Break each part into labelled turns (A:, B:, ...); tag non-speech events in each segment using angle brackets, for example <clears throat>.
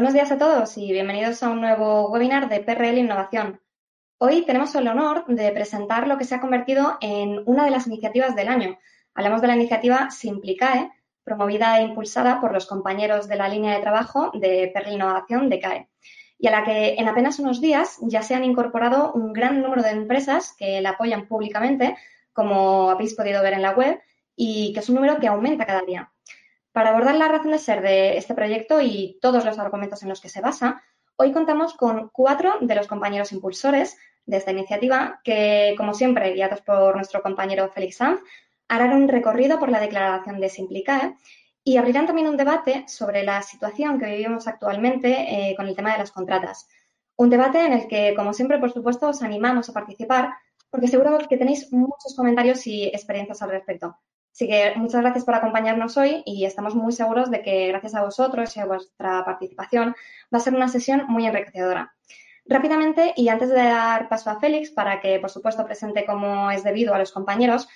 A: Buenos días a todos y bienvenidos a un nuevo webinar de PRL Innovación. Hoy tenemos el honor de presentar lo que se ha convertido en una de las iniciativas del año. Hablamos de la iniciativa Simplicae, promovida e impulsada por los compañeros de la línea de trabajo de PRL Innovación de CAE, y a la que en apenas unos días ya se han incorporado un gran número de empresas que la apoyan públicamente, como habéis podido ver en la web, y que es un número que aumenta cada día. Para abordar la razón de ser de este proyecto y todos los argumentos en los que se basa, hoy contamos con cuatro de los compañeros impulsores de esta iniciativa que, como siempre, guiados por nuestro compañero Félix Sanz, harán un recorrido por la declaración de Simplicae y abrirán también un debate sobre la situación que vivimos actualmente eh, con el tema de las contratas. Un debate en el que, como siempre, por supuesto, os animamos a participar porque seguro que tenéis muchos comentarios y experiencias al respecto. Así que muchas gracias por acompañarnos hoy y estamos muy seguros de que gracias a vosotros y a vuestra participación va a ser una sesión muy enriquecedora. Rápidamente, y antes de dar paso a Félix para que, por supuesto, presente como es debido a los compañeros,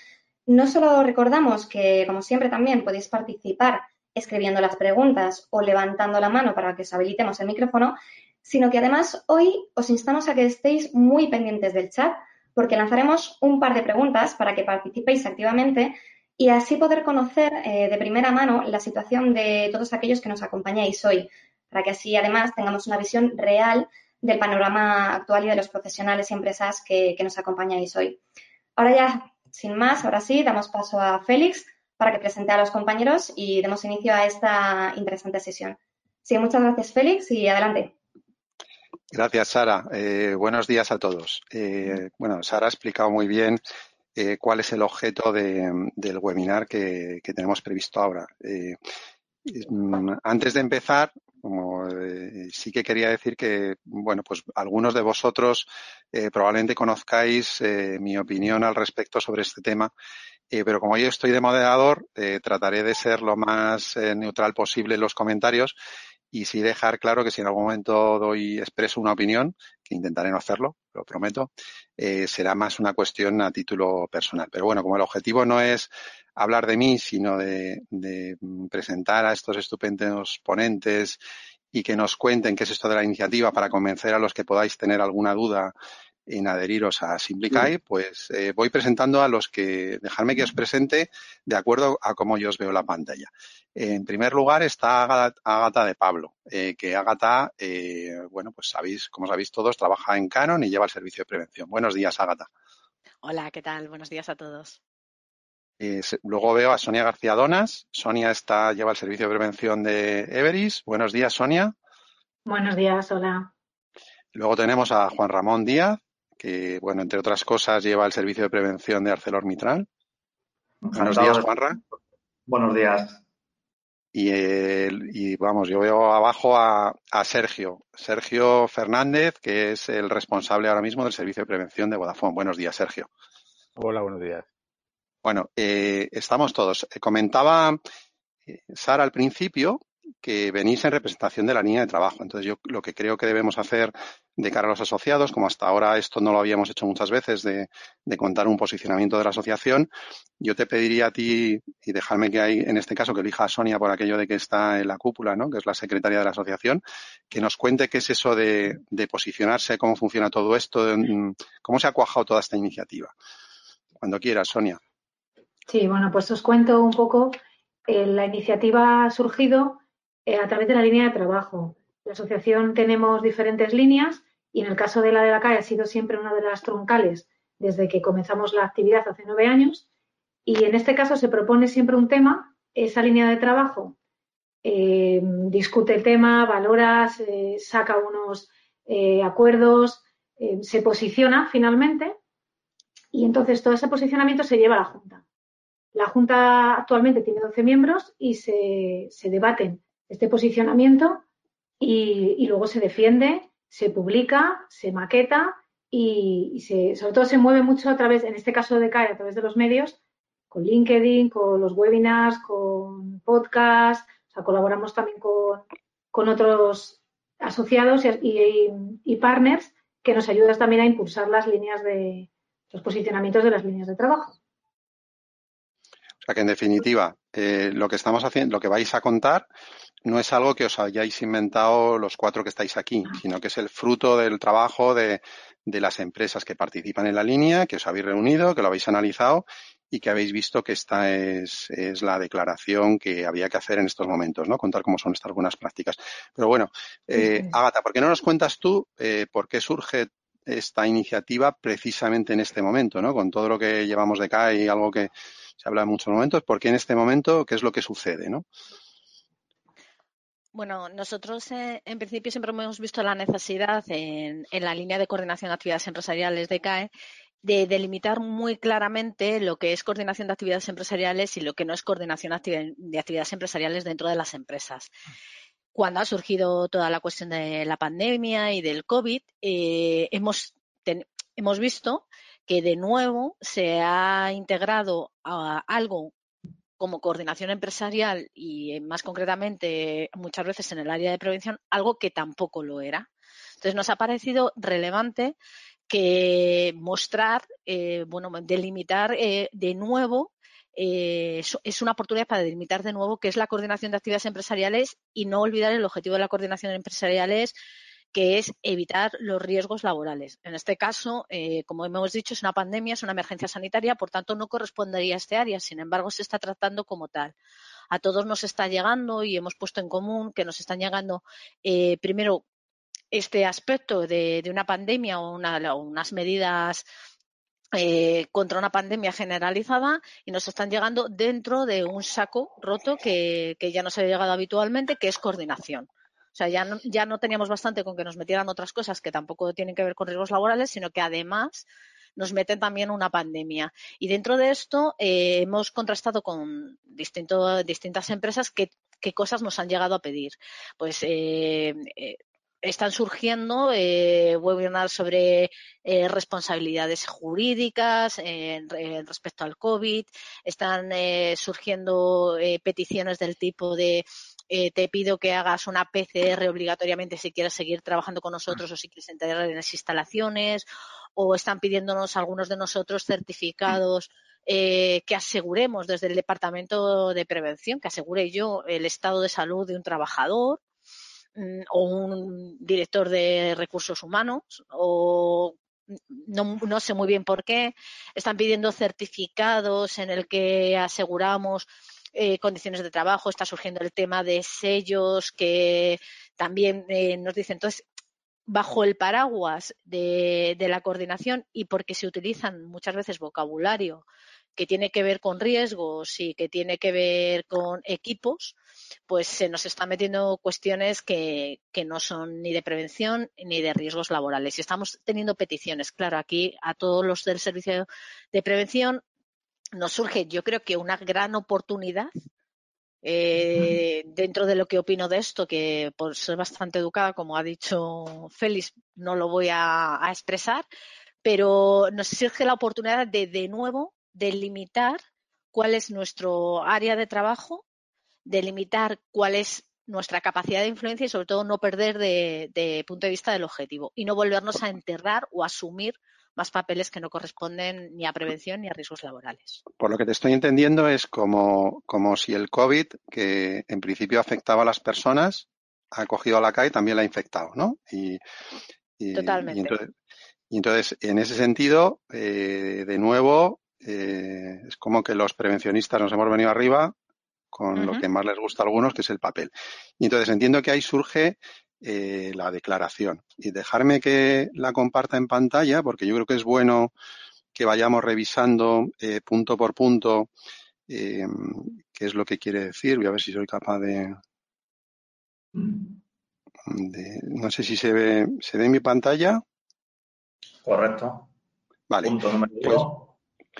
A: no solo recordamos que, como siempre, también podéis participar escribiendo las preguntas o levantando la mano para que os habilitemos el micrófono, sino que además hoy os instamos a que estéis muy pendientes del chat porque lanzaremos un par de preguntas para que participéis activamente y así poder conocer eh, de primera mano la situación de todos aquellos que nos acompañáis hoy, para que así además tengamos una visión real del panorama actual y de los profesionales y empresas que, nos acompañáis hoy. Ahora ya, sin más, ahora sí, damos paso a Félix para que presente a los compañeros y demos inicio a esta interesante sesión. Sí, muchas gracias, Félix, y adelante.
B: Gracias, Sara. Eh, buenos días a todos. Eh, bueno, Sara ha explicado muy bien eh, cuál es el objeto del webinar que, tenemos previsto ahora. Eh, mm, antes de empezar, eh, sí que quería decir que, bueno, pues algunos de vosotros probablemente conozcáis mi opinión al respecto sobre este tema, pero como yo estoy de moderador, trataré de ser lo más neutral posible en los comentarios y sí dejar claro que si en algún momento doy expreso una opinión, que intentaré no hacerlo, lo prometo, eh, será más una cuestión a título personal. Pero bueno, como el objetivo no es hablar de mí, sino de, de presentar a estos estupendos ponentes y que nos cuenten qué es esto de la iniciativa para convencer a los que podáis tener alguna duda en adheriros a Simplify, pues eh, voy presentando a los que, dejarme que os presente de acuerdo a cómo yo os veo la pantalla. En primer lugar está Agata de Pablo, eh, que Agata, eh, bueno, pues sabéis, como sabéis todos, trabaja en Canon y lleva el servicio de prevención. Buenos días, Agata.
C: Hola, ¿qué tal? Buenos días a todos.
B: luego veo a Sonia García Donas. Sonia está, lleva el servicio de prevención de Everis. Buenos días, Sonia.
D: Buenos días, hola.
B: Luego tenemos a Juan Ramón Díaz, que, bueno, entre otras cosas, lleva el servicio de prevención de ArcelorMittal. Buenos días, Juanra.
E: Buenos días.
B: Y, vamos, yo veo abajo a, Sergio, Sergio Fernández, que es el responsable ahora mismo del servicio de prevención de Vodafone. Buenos días, Sergio.
F: Hola, buenos días.
B: Bueno, eh, estamos todos. Eh, comentaba eh, Sara al principio que venís en representación de la línea de trabajo. Entonces, yo lo que creo que debemos hacer de cara a los asociados, como hasta ahora esto no lo habíamos hecho muchas veces, de, contar un posicionamiento de la asociación, yo te pediría a ti, y dejarme que hay, en este caso, que elija a Sonia por aquello de que está en la cúpula, ¿no? que es la secretaria de la asociación, que nos cuente qué es eso de, posicionarse, cómo funciona todo esto, cómo se ha cuajado toda esta iniciativa. Cuando quieras, Sonia.
D: Sí, bueno, pues os cuento un poco. Eh, la iniciativa ha surgido eh, a través de la línea de trabajo. La asociación tenemos diferentes líneas y en el caso de la de la CAE ha sido siempre una de las troncales desde que comenzamos la actividad hace nueve años y en este caso se propone siempre un tema, esa línea de trabajo eh, discute el tema, valora, saca unos eh, acuerdos, se posiciona finalmente y entonces todo ese posicionamiento se lleva a la Junta. La Junta actualmente tiene 12 miembros y se, se debaten este posicionamiento y, luego se defiende, se publica, se maqueta y, se, sobre todo se mueve mucho a través, en este caso de CAE, a través de los medios, con LinkedIn, con los webinars, con podcasts, o sea, colaboramos también con, con otros asociados y, partners que nos ayudan también a impulsar las líneas de los posicionamientos de las líneas de trabajo.
B: O sea que en definitiva, eh, lo que estamos haciendo, lo que vais a contar no es algo que os hayáis inventado los cuatro que estáis aquí, sino que es el fruto del trabajo de, de las empresas que participan en la línea, que os habéis reunido, que lo habéis analizado y que habéis visto que esta es, es, la declaración que había que hacer en estos momentos, ¿no? Contar cómo son estas buenas prácticas. Pero bueno, eh, Agata, ¿por qué no nos cuentas tú eh, por qué surge esta iniciativa precisamente en este momento, ¿no? Con todo lo que llevamos de acá y algo que se habla en muchos momentos, ¿por qué en este momento? ¿Qué es lo que sucede, no?
C: Bueno, nosotros eh, en principio siempre hemos visto la necesidad en, en, la línea de coordinación de actividades empresariales de CAE de delimitar muy claramente lo que es coordinación de actividades empresariales y lo que no es coordinación de actividades empresariales dentro de las empresas. Cuando ha surgido toda la cuestión de la pandemia y del COVID, eh, hemos, ten, hemos visto que de nuevo se ha integrado a algo como coordinación empresarial y eh, más concretamente muchas veces en el área de prevención, algo que tampoco lo era. Entonces nos ha parecido relevante que mostrar, eh, bueno, delimitar eh, de nuevo es una oportunidad para delimitar de nuevo qué es la coordinación de actividades empresariales y no olvidar el objetivo de la coordinación empresariales que es evitar los riesgos laborales. En este caso, eh, como hemos dicho, es una pandemia, es una emergencia sanitaria, por tanto, no correspondería a este área. Sin embargo, se está tratando como tal. A todos nos está llegando y hemos puesto en común que nos están llegando, eh, primero, este aspecto de, una pandemia o unas medidas eh, contra una pandemia generalizada y nos están llegando dentro de un saco roto que, que ya nos ha llegado habitualmente, que es coordinación. O sea, ya no, ya no teníamos bastante con que nos metieran otras cosas que tampoco tienen que ver con riesgos laborales, sino que además nos meten también una pandemia. Y dentro de esto eh, hemos contrastado con distinto, distintas empresas qué, qué, cosas nos han llegado a pedir. Pues eh, eh, están surgiendo eh, webinars sobre responsabilidades jurídicas respecto al COVID, están surgiendo peticiones del tipo de eh, te pido que hagas una PCR obligatoriamente si quieres seguir trabajando con nosotros o si quieres entrar en las instalaciones, o están pidiéndonos algunos de nosotros certificados eh, que aseguremos desde el Departamento de Prevención, que asegure yo el estado de salud de un trabajador mm, o un director de recursos humanos o no, no, sé muy bien por qué. Están pidiendo certificados en el que aseguramos eh, condiciones de trabajo, está surgiendo el tema de sellos que también eh, nos dicen. Entonces, bajo el paraguas de, de, la coordinación y porque se utilizan muchas veces vocabulario que tiene que ver con riesgos y que tiene que ver con equipos, pues se nos están metiendo cuestiones que, que no son ni de prevención ni de riesgos laborales. Y estamos teniendo peticiones, claro, aquí a todos los del servicio de prevención nos surge, yo creo que una gran oportunidad eh, dentro de lo que opino de esto, que por ser bastante educada, como ha dicho Félix, no lo voy a, a expresar, pero nos surge la oportunidad de de nuevo delimitar cuál es nuestro área de trabajo, delimitar cuál es nuestra capacidad de influencia y sobre todo no perder de, de punto de vista del objetivo y no volvernos a enterrar o asumir más papeles que no corresponden ni a prevención ni a riesgos laborales.
B: Por lo que te estoy entendiendo es como, como si el COVID, que en principio afectaba a las personas, ha cogido a la CAE y también la ha infectado, ¿no? Y,
C: y Totalmente.
B: Y entonces, y entonces, en ese sentido, eh, de nuevo, eh, es como que los prevencionistas nos hemos venido arriba con uh -huh. lo que más les gusta a algunos, que es el papel. Y entonces entiendo que ahí surge eh, la declaración. Y dejarme que la comparta en pantalla, porque yo creo que es bueno que vayamos revisando eh, punto por punto eh, qué es lo que quiere decir. Voy a ver si soy capaz de, de no sé si se ve, ¿se ve en mi pantalla?
E: Correcto.
B: Vale.
E: Punto número
B: pues,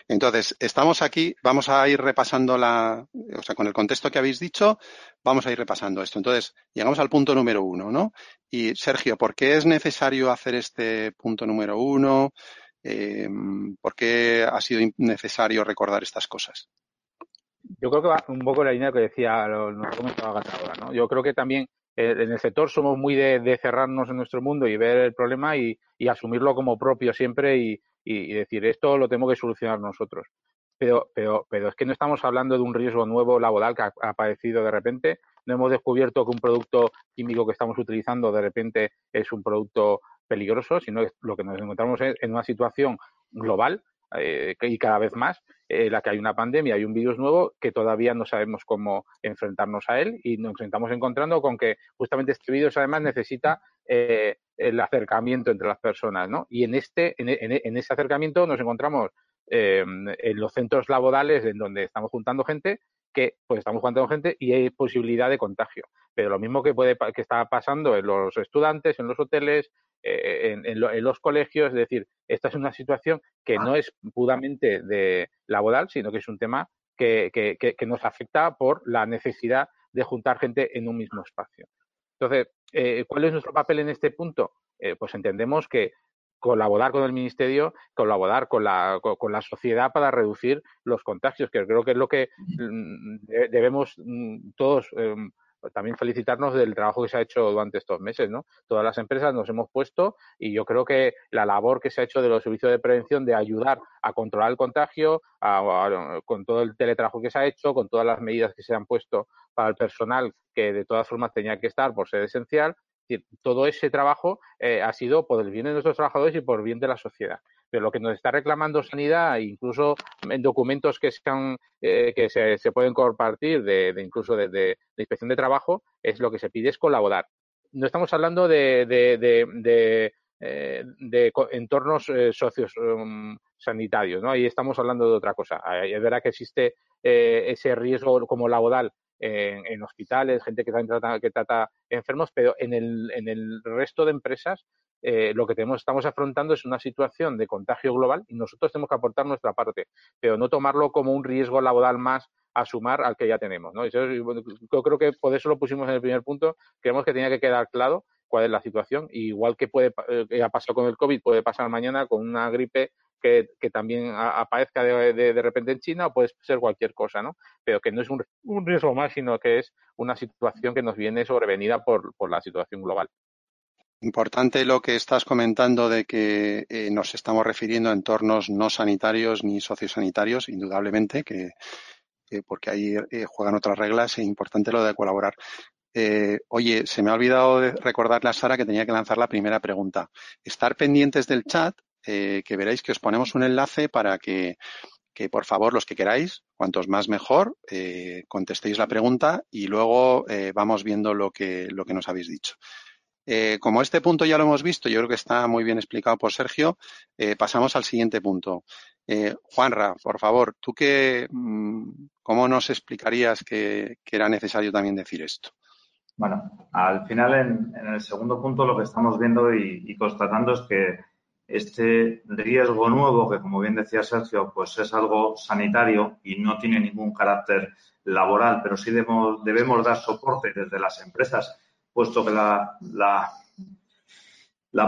B: entonces, estamos aquí, vamos a ir repasando la, o sea, con el contexto que habéis dicho, vamos a ir repasando esto. Entonces, llegamos al punto número uno, ¿no? Y Sergio, ¿por qué es necesario hacer este punto número uno? Eh, ¿Por qué ha sido necesario recordar estas cosas?
F: Yo creo que va un poco la línea que decía, lo, nos comentaba ahora, ¿no? Yo creo que también en el sector somos muy de, cerrarnos en nuestro mundo y ver el problema y, asumirlo como propio siempre y, decir esto lo tenemos que solucionar nosotros. pero, pero, pero es que no estamos hablando de un riesgo nuevo laboral que ha, aparecido de repente. No hemos descubierto que un producto químico que estamos utilizando de repente es un producto peligroso, sino que lo que nos encontramos es en una situación global eh, y cada vez más, en la que hay una pandemia y un virus nuevo que todavía no sabemos cómo enfrentarnos a él y nos estamos encontrando con que justamente este virus además necesita eh, el acercamiento entre las personas, ¿no? Y en este, en, en ese acercamiento nos encontramos eh, en los centros laborales en donde estamos juntando gente que pues estamos juntando gente y hay posibilidad de contagio. Pero lo mismo que puede que está pasando en los estudiantes, en los hoteles, eh, en, los colegios, es decir, esta es una situación que no es puramente de laboral, sino que es un tema que, que, nos afecta por la necesidad de juntar gente en un mismo espacio. Entonces, eh, ¿cuál es nuestro papel en este punto? pues entendemos que colaborar con el Ministerio, colaborar con la, con, la sociedad para reducir los contagios, que creo que es lo que mm, debemos mm, todos em, también felicitarnos del trabajo que se ha hecho durante estos meses, ¿no? Todas las empresas nos hemos puesto y yo creo que la labor que se ha hecho de los servicios de prevención de ayudar a controlar el contagio, con todo el teletrabajo que se ha hecho, con todas las medidas que se han puesto para el personal que de todas formas tenía que estar por ser esencial, todo ese trabajo eh, ha sido por el bien de nuestros trabajadores y por el bien de la sociedad. Pero lo que nos está reclamando Sanidad, incluso en documentos que, eh, que se, pueden compartir, de, incluso de, inspección de trabajo, es lo que se pide es colaborar. No estamos hablando de, de eh, entornos socios um, sanitarios, ¿no? Ahí estamos hablando de otra cosa. Es verdad que existe ese riesgo como laboral en, hospitales, gente que trata, que trata enfermos, pero en el, en el resto de empresas eh, lo que tenemos, estamos afrontando es una situación de contagio global y nosotros tenemos que aportar nuestra parte, pero no tomarlo como un riesgo laboral más a sumar al que ya tenemos. ¿no? yo creo que por eso lo pusimos en el primer punto. Creemos que tenía que quedar claro cuál es la situación. igual que puede eh, ha pasado con el COVID, puede pasar mañana con una gripe que, también aparezca de, de, repente en China o puede ser cualquier cosa, ¿no? Pero que no es un, riesgo más, sino que es una situación que nos viene sobrevenida por, la situación global.
B: Importante lo que estás comentando de que eh, nos estamos refiriendo a entornos no sanitarios ni sociosanitarios, indudablemente, que, porque ahí eh, juegan otras reglas, es importante lo de colaborar. Eh, oye, se me ha olvidado de recordarle a Sara que tenía que lanzar la primera pregunta. Estar pendientes del chat eh, que veréis que os ponemos un enlace para que, por favor los que queráis, cuantos más mejor, eh, contestéis la pregunta y luego eh, vamos viendo lo que, lo que nos habéis dicho. como este punto ya lo hemos visto, yo creo que está muy bien explicado por Sergio, pasamos al siguiente punto. Juanra, por favor, ¿tú qué, mm, cómo nos explicarías que, era necesario también decir esto?
E: Bueno, al final en, el segundo punto lo que estamos viendo y constatando es que este riesgo nuevo, que como bien decía Sergio, pues es algo sanitario y no tiene ningún carácter laboral, pero sí debemos, debemos dar soporte desde las empresas, puesto que la, la,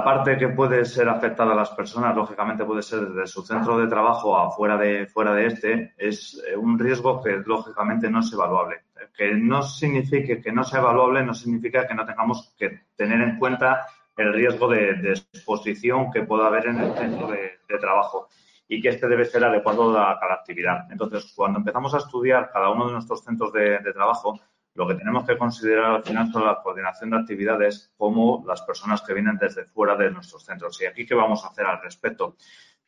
E: parte que puede ser afectada a las personas, lógicamente, puede ser desde su centro de trabajo a fuera de, fuera de este, es eh, un riesgo que lógicamente no es evaluable. Que no signifique que no sea evaluable, no significa que no tengamos que tener en cuenta el riesgo de, exposición que pueda haber en el centro de, trabajo y que este debe ser adecuado a cada actividad. Entonces, cuando empezamos a estudiar cada uno de nuestros centros de, trabajo, lo que tenemos que considerar al final son la coordinación de actividades como las personas que vienen desde fuera de nuestros centros. ¿Y aquí qué vamos a hacer al respecto?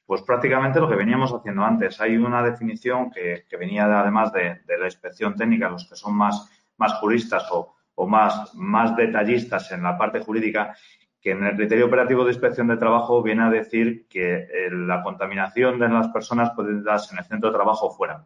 E: Pues prácticamente lo que veníamos haciendo antes. Hay una definición que, venía además de, la inspección técnica, los que son más, juristas o, más detallistas en la parte jurídica, que en el criterio operativo de inspección de trabajo viene a decir que eh, la contaminación de las personas puede darse en el centro de trabajo o fuera,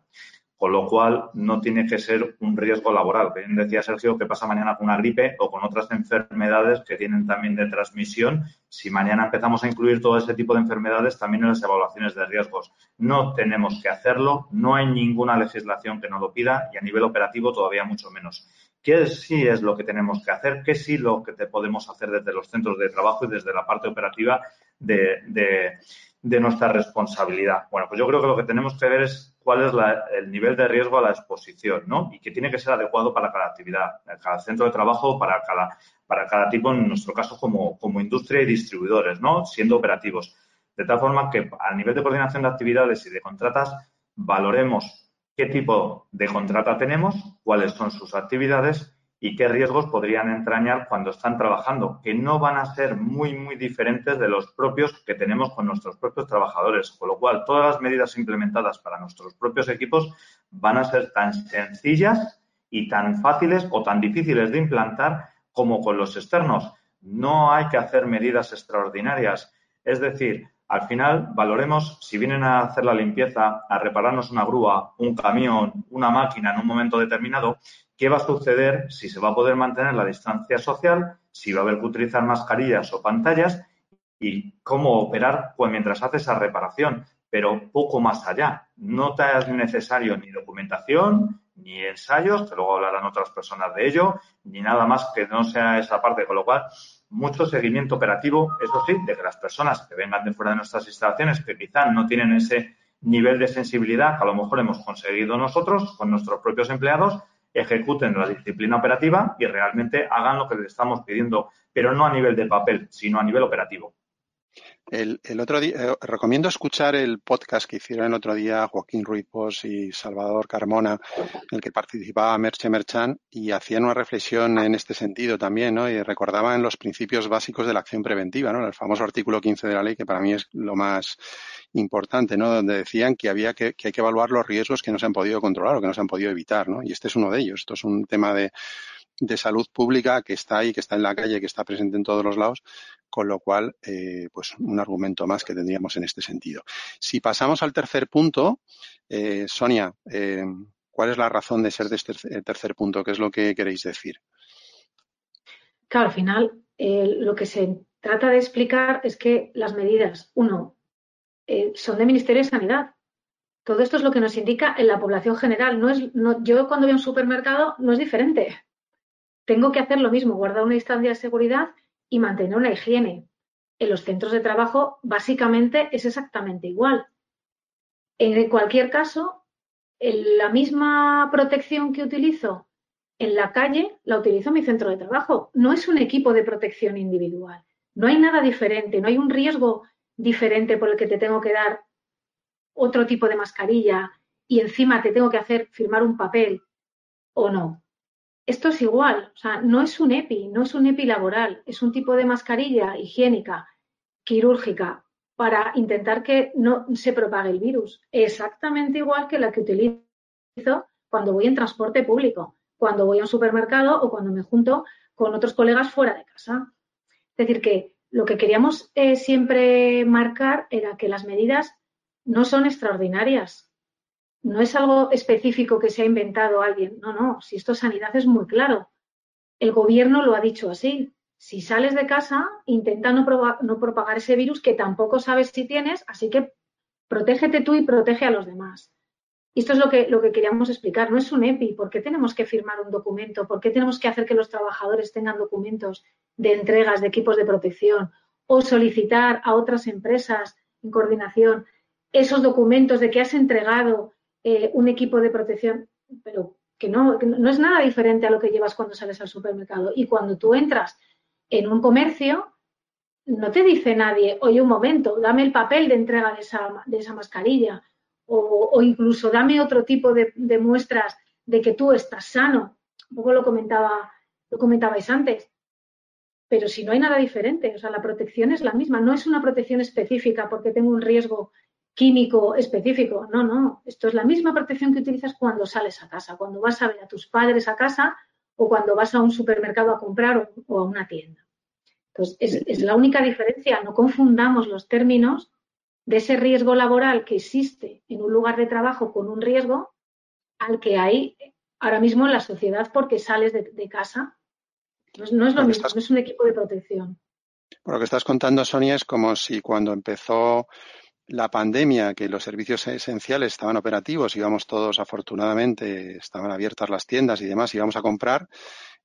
E: con lo cual no tiene que ser un riesgo laboral. Bien decía Sergio que pasa mañana con una gripe o con otras enfermedades que tienen también de transmisión. Si mañana empezamos a incluir todo ese tipo de enfermedades también en las evaluaciones de riesgos, no tenemos que hacerlo, no hay ninguna legislación que nos lo pida y a nivel operativo todavía mucho menos qué sí es lo que tenemos que hacer, qué sí lo que te podemos hacer desde los centros de trabajo y desde la parte operativa de, nuestra responsabilidad. Bueno, pues yo creo que lo que tenemos que ver es cuál es el nivel de riesgo a la exposición, ¿no? Y que tiene que ser adecuado para cada actividad, cada centro de trabajo, para cada, para cada tipo, en nuestro caso, como, como industria y distribuidores, ¿no? Siendo operativos. De tal forma que a nivel de coordinación de actividades y de contratas valoremos qué tipo de contrata tenemos, cuáles son sus actividades y qué riesgos podrían entrañar cuando están trabajando, que no van a ser muy, muy diferentes de los propios que tenemos con nuestros propios trabajadores. Con lo cual, todas las medidas implementadas para nuestros propios equipos van a ser tan sencillas y tan fáciles o tan difíciles de implantar como con los externos. No hay que hacer medidas extraordinarias. Es decir, al final valoremos si vienen a hacer la limpieza, a repararnos una grúa, un camión, una máquina en un momento determinado, qué va a suceder si se va a poder mantener la distancia social, si va a haber que utilizar mascarillas o pantallas y cómo operar pues, mientras hace esa reparación, pero poco más allá. No te es necesario ni documentación, ni ensayos, que luego hablarán otras personas de ello, ni nada más que no sea esa parte, con lo cual mucho seguimiento operativo, eso sí, de que las personas que vengan de fuera de nuestras instalaciones, que quizá no tienen ese nivel de sensibilidad que a lo mejor hemos conseguido nosotros con nuestros propios empleados, ejecuten la disciplina operativa y realmente hagan lo que les estamos pidiendo, pero no a nivel de papel, sino a nivel operativo.
B: El, otro día, eh, recomiendo escuchar el podcast que hicieron el otro día Joaquín Ruiz y Salvador Carmona, en el que participaba Merche Merchan, y hacían una reflexión en este sentido también, ¿no? Y recordaban los principios básicos de la acción preventiva, ¿no? El famoso artículo 15 de la ley, que para mí es lo más importante, ¿no? Donde decían que había que, que hay que evaluar los riesgos que no se han podido controlar o que no se han podido evitar, ¿no? Y este es uno de ellos. Esto es un tema de de salud pública que está ahí, que está en la calle, que está presente en todos los lados, con lo cual, eh, pues un argumento más que tendríamos en este sentido. Si pasamos al tercer punto, eh, Sonia, eh, ¿cuál es la razón de ser de este tercer punto? ¿Qué es lo que queréis decir?
D: Claro, al final, lo que se trata de explicar es que las medidas, uno, son de Ministerio de Sanidad. Todo esto es lo que nos indica en la población general. No es, no, yo cuando voy a un supermercado no es diferente tengo que hacer lo mismo, guardar una distancia de seguridad y mantener una higiene. En los centros de trabajo, básicamente, es exactamente igual. En cualquier caso, la misma protección que utilizo en la calle, la utilizo en mi centro de trabajo. No es un equipo de protección individual. No hay nada diferente, no hay un riesgo diferente por el que te tengo que dar otro tipo de mascarilla y encima te tengo que hacer firmar un papel o no esto es igual, o sea, no es un EPI, no es un EPI laboral, es un tipo de mascarilla higiénica, quirúrgica, para intentar que no se propague el virus. Exactamente igual que la que utilizo cuando voy en transporte público, cuando voy a un supermercado o cuando me junto con otros colegas fuera de casa. Es decir, que lo que queríamos eh, siempre marcar era que las medidas no son extraordinarias, no es algo específico que se ha inventado alguien. No, no, si esto es sanidad es muy claro. El gobierno lo ha dicho así. Si sales de casa, intenta no, propagar ese virus que tampoco sabes si tienes, así que protégete tú y protege a los demás. Y esto es lo que, lo que queríamos explicar. No es un EPI. ¿Por qué tenemos que firmar un documento? ¿Por qué tenemos que hacer que los trabajadores tengan documentos de entregas de equipos de protección? O solicitar a otras empresas en coordinación esos documentos de que has entregado eh, un equipo de protección, pero que no, no es nada diferente a lo que llevas cuando sales al supermercado. Y cuando tú entras en un comercio, no te dice nadie, oye, un momento, dame el papel de entrega de esa, de esa mascarilla o, incluso dame otro tipo de, de, muestras de que tú estás sano. Un poco lo comentaba, lo comentabais antes. Pero si no hay nada diferente, o sea, la protección es la misma, no es una protección específica porque tengo un riesgo químico específico. No, no. Esto es la misma protección que utilizas cuando sales a casa, cuando vas a ver a tus padres a casa o cuando vas a un supermercado a comprar o, a una tienda. Entonces, es, la única diferencia. No confundamos los términos de ese riesgo laboral que existe en un lugar de trabajo con un riesgo al que hay ahora mismo en la sociedad porque sales de, casa. Entonces, no es lo, mismo, no es un equipo de protección.
B: Por lo que estás contando, Sonia, es como si cuando empezó la pandemia, que los servicios esenciales estaban operativos, íbamos todos, afortunadamente, estaban abiertas las tiendas y demás, íbamos a comprar,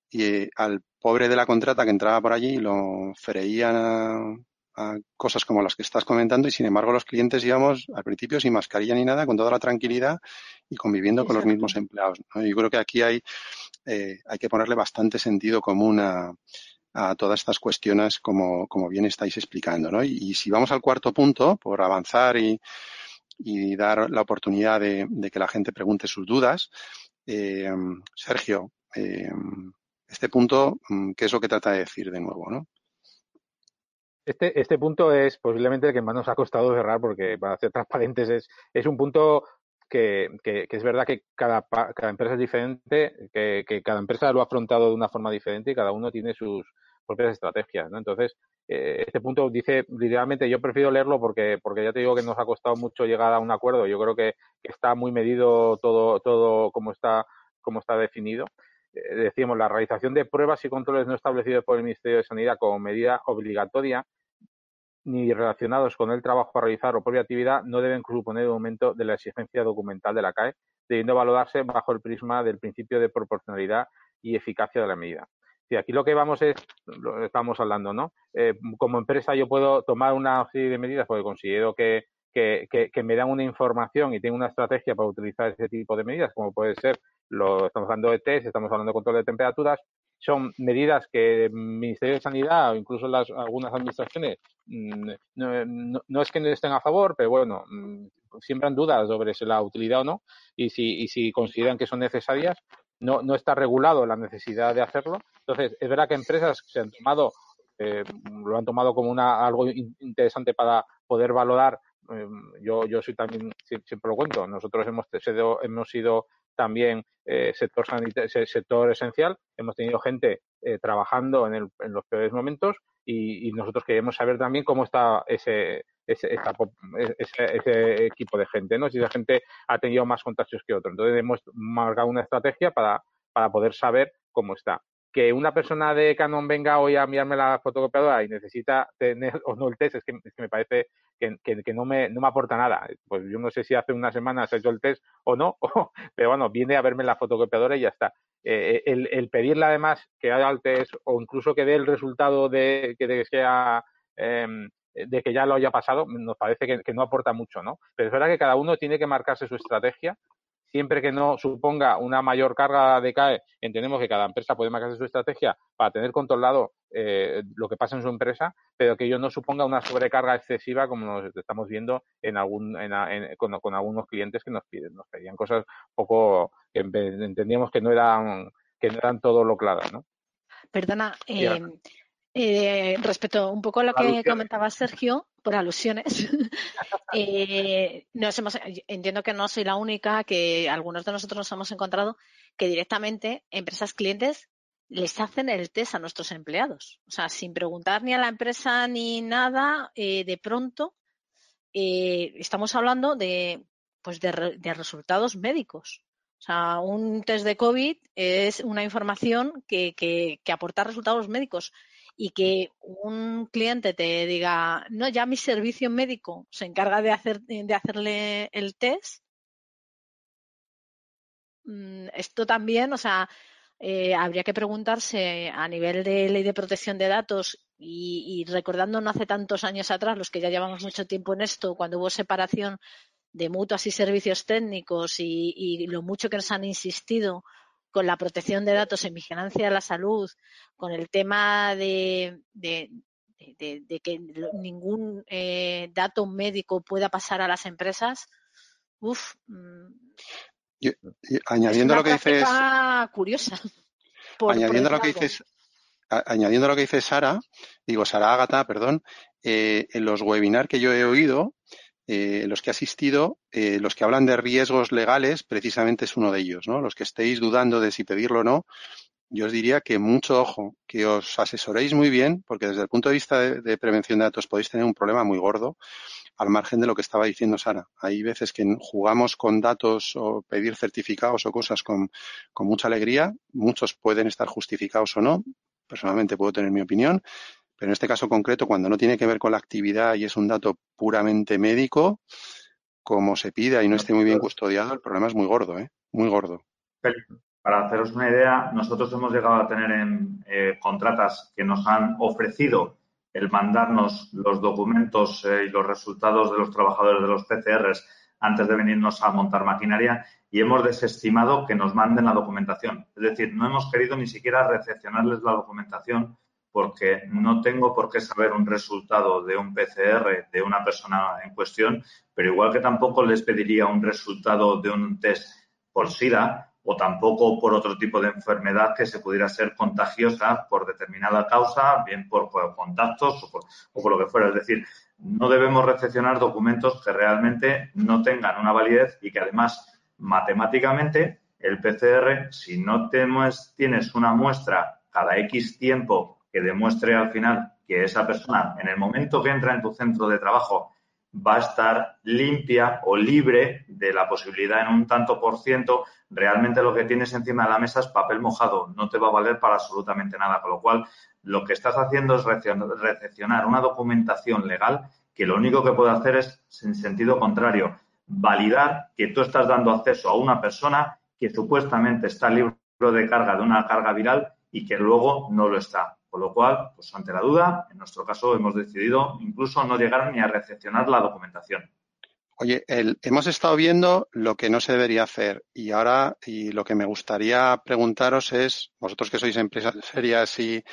B: y eh, al pobre de la contrata que entraba por allí lo freían a, cosas como las que estás comentando, y sin embargo los clientes íbamos al principio sin mascarilla ni nada, con toda la tranquilidad y conviviendo con los mismos empleados. Yo creo que aquí hay, eh, hay que ponerle bastante sentido común a, a todas estas cuestiones como, como bien estáis explicando. ¿no? Y, si vamos al cuarto punto, por avanzar y, y dar la oportunidad de, que la gente pregunte sus dudas. Eh, Sergio, eh, este punto, mm, ¿qué es lo que trata de decir de nuevo? ¿no?
F: Este, este punto es posiblemente el que más nos ha costado cerrar porque, para ser transparentes, es, es un punto que, que, es verdad que cada, cada empresa es diferente, que, que, cada empresa lo ha afrontado de una forma diferente y cada uno tiene sus propias estrategias. ¿no? Entonces, eh, este punto dice, literalmente, yo prefiero leerlo porque, porque ya te digo que nos ha costado mucho llegar a un acuerdo. Yo creo que, está muy medido todo, todo como está, como está definido. Eh, decíamos, la realización de pruebas y controles no establecidos por el Ministerio de Sanidad como medida obligatoria ni relacionados con el trabajo a realizar o propia actividad no deben suponer un aumento de la exigencia documental de la CAE, debiendo valorarse bajo el prisma del principio de proporcionalidad y eficacia de la medida. Y aquí lo que vamos es, lo estamos hablando, ¿no? Eh, como empresa yo puedo tomar una serie de medidas porque considero que, que, que, me dan una información y tengo una estrategia para utilizar ese tipo de medidas, como puede ser, lo, estamos hablando de test, estamos hablando de control de temperaturas, son medidas que el Ministerio de Sanidad o incluso las, algunas administraciones mm, no, es que no estén a favor, pero bueno, mm, siembran dudas sobre si la utilidad o no y si, y si consideran que son necesarias. No, no está regulado la necesidad de hacerlo. Entonces, es verdad que empresas se han tomado, eh, lo han tomado como una, algo interesante para poder valorar em, yo, yo soy también, siempre lo cuento, nosotros hemos, hemos sido también eh, sector, esencial. Hemos tenido gente eh, trabajando en, los peores momentos y, nosotros queremos saber también cómo está ese, ese, ese, equipo de gente, ¿no? Si esa gente ha tenido más contagios que otro. Entonces hemos marcado una estrategia para, para poder saber cómo está que una persona de Canon venga hoy a enviarme la fotocopiadora y necesita tener <laughs> o no el test, es que, me parece que, que, no, me, no me aporta nada. Pues yo no sé si hace una semana se ha hecho el test o no, <laughs> pero bueno, viene a verme la fotocopiadora y ya está. Eh, el, el, pedirle además que haga el test o incluso que dé el resultado de que sea em, de que ya lo haya pasado, nos parece que, que, no aporta mucho, ¿no? Pero es verdad que cada uno tiene que marcarse su estrategia siempre que no suponga una mayor carga de CAE, entendemos que cada empresa puede marcarse su estrategia para tener controlado eh, lo que pasa en su empresa, pero que ello no suponga una sobrecarga excesiva como nos estamos viendo en algún, con, algunos clientes que nos piden, nos pedían cosas poco que entendíamos que no eran que no eran todo lo claras, ¿no?
C: Perdona, eh, eh, respecto un poco a lo que comentaba Sergio, por alusiones, <laughs> eh, nos hemos, entiendo que no soy la única, que algunos de nosotros nos hemos encontrado que directamente empresas clientes les hacen el test a nuestros empleados. O sea, sin preguntar ni a la empresa ni nada, eh, de pronto estamos hablando de, pues de, resultados médicos. O sea, un test de COVID es una información que, que, que aporta resultados médicos y que un cliente te diga, no, ya mi servicio médico se encarga de, hacer, de hacerle el test, mm, esto también, o sea, eh, habría que preguntarse a nivel de ley de protección de datos y, recordando no hace tantos años atrás, los que ya llevamos mucho tiempo en esto, cuando hubo separación de mutuas y servicios técnicos y, y lo mucho que nos han insistido con la protección de datos en vigilancia de la salud, con el tema de, de, que ningún eh, dato médico pueda pasar a las empresas, uff. Mm,
B: añadiendo lo que dices.
C: curiosa.
B: añadiendo lo que dices. añadiendo lo que dice Sara, digo Sara Ágata, perdón, eh, en los webinars que yo he oído, eh, los que he asistido, eh, los que hablan de riesgos legales, precisamente es uno de ellos, ¿no? Los que estéis dudando de si pedirlo o no, yo os diría que mucho ojo, que os asesoréis muy bien, porque desde el punto de vista de, prevención de datos podéis tener un problema muy gordo, al margen de lo que estaba diciendo Sara. Hay veces que jugamos con datos o pedir certificados o cosas con, con mucha alegría. Muchos pueden estar justificados o no. Personalmente puedo tener mi opinión, pero en este caso concreto, cuando no tiene que ver con la actividad y es un dato puramente médico, como se pida y no esté muy bien custodiado, el problema es muy gordo, ¿eh? Muy gordo.
E: Para haceros una idea, nosotros hemos llegado a tener en eh, contratas que nos han ofrecido el mandarnos los documentos eh, y los resultados de los trabajadores de los PCRs antes de venirnos a montar maquinaria y hemos desestimado que nos manden la documentación. Es decir, no hemos querido ni siquiera recepcionarles la documentación porque no tengo por qué saber un resultado de un PCR de una persona en cuestión, pero igual que tampoco les pediría un resultado de un test por SIDA o tampoco por otro tipo de enfermedad que se pudiera ser contagiosa por determinada causa, bien por, contactos o por, o por, lo que fuera. Es decir, no debemos recepcionar documentos que realmente no tengan una validez y que además matemáticamente el PCR, si no tienes una muestra cada X tiempo que demuestre al final que esa persona, en el momento que entra en tu centro de trabajo, va a estar limpia o libre de la posibilidad en un tanto por ciento, realmente lo que tienes encima de la mesa es papel mojado, no te va a valer para absolutamente nada. Con lo cual, lo que estás haciendo es recepcionar una documentación legal que lo único que puede hacer es, en sentido contrario, validar que tú estás dando acceso a una persona que supuestamente está libre de carga de una carga viral y que luego no lo está. Con lo cual, pues ante la duda, en nuestro caso hemos decidido incluso no llegar ni a recepcionar la documentación.
B: Oye, hemos estado viendo lo que no se debería hacer y ahora y lo que me gustaría preguntaros es, vosotros que sois empresas serias y,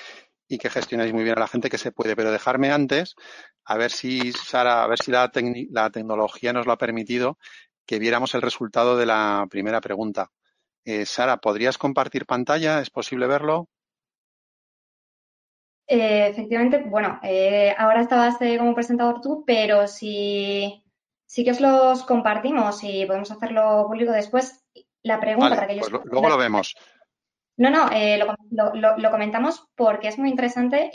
B: y que gestionáis muy bien a la gente, que se puede, pero dejarme antes, a ver si, Sara, a ver si la, la tecnología nos lo ha permitido, que viéramos el resultado de la primera pregunta. Eh, Sara, ¿podrías compartir pantalla? ¿Es posible verlo?
A: Eh, efectivamente, bueno, eh, ahora estabas como presentador tú, pero si sí que os los compartimos y podemos hacerlo público después, la pregunta para que
B: pues luego lo vemos.
A: No, no, lo, comentamos porque es muy interesante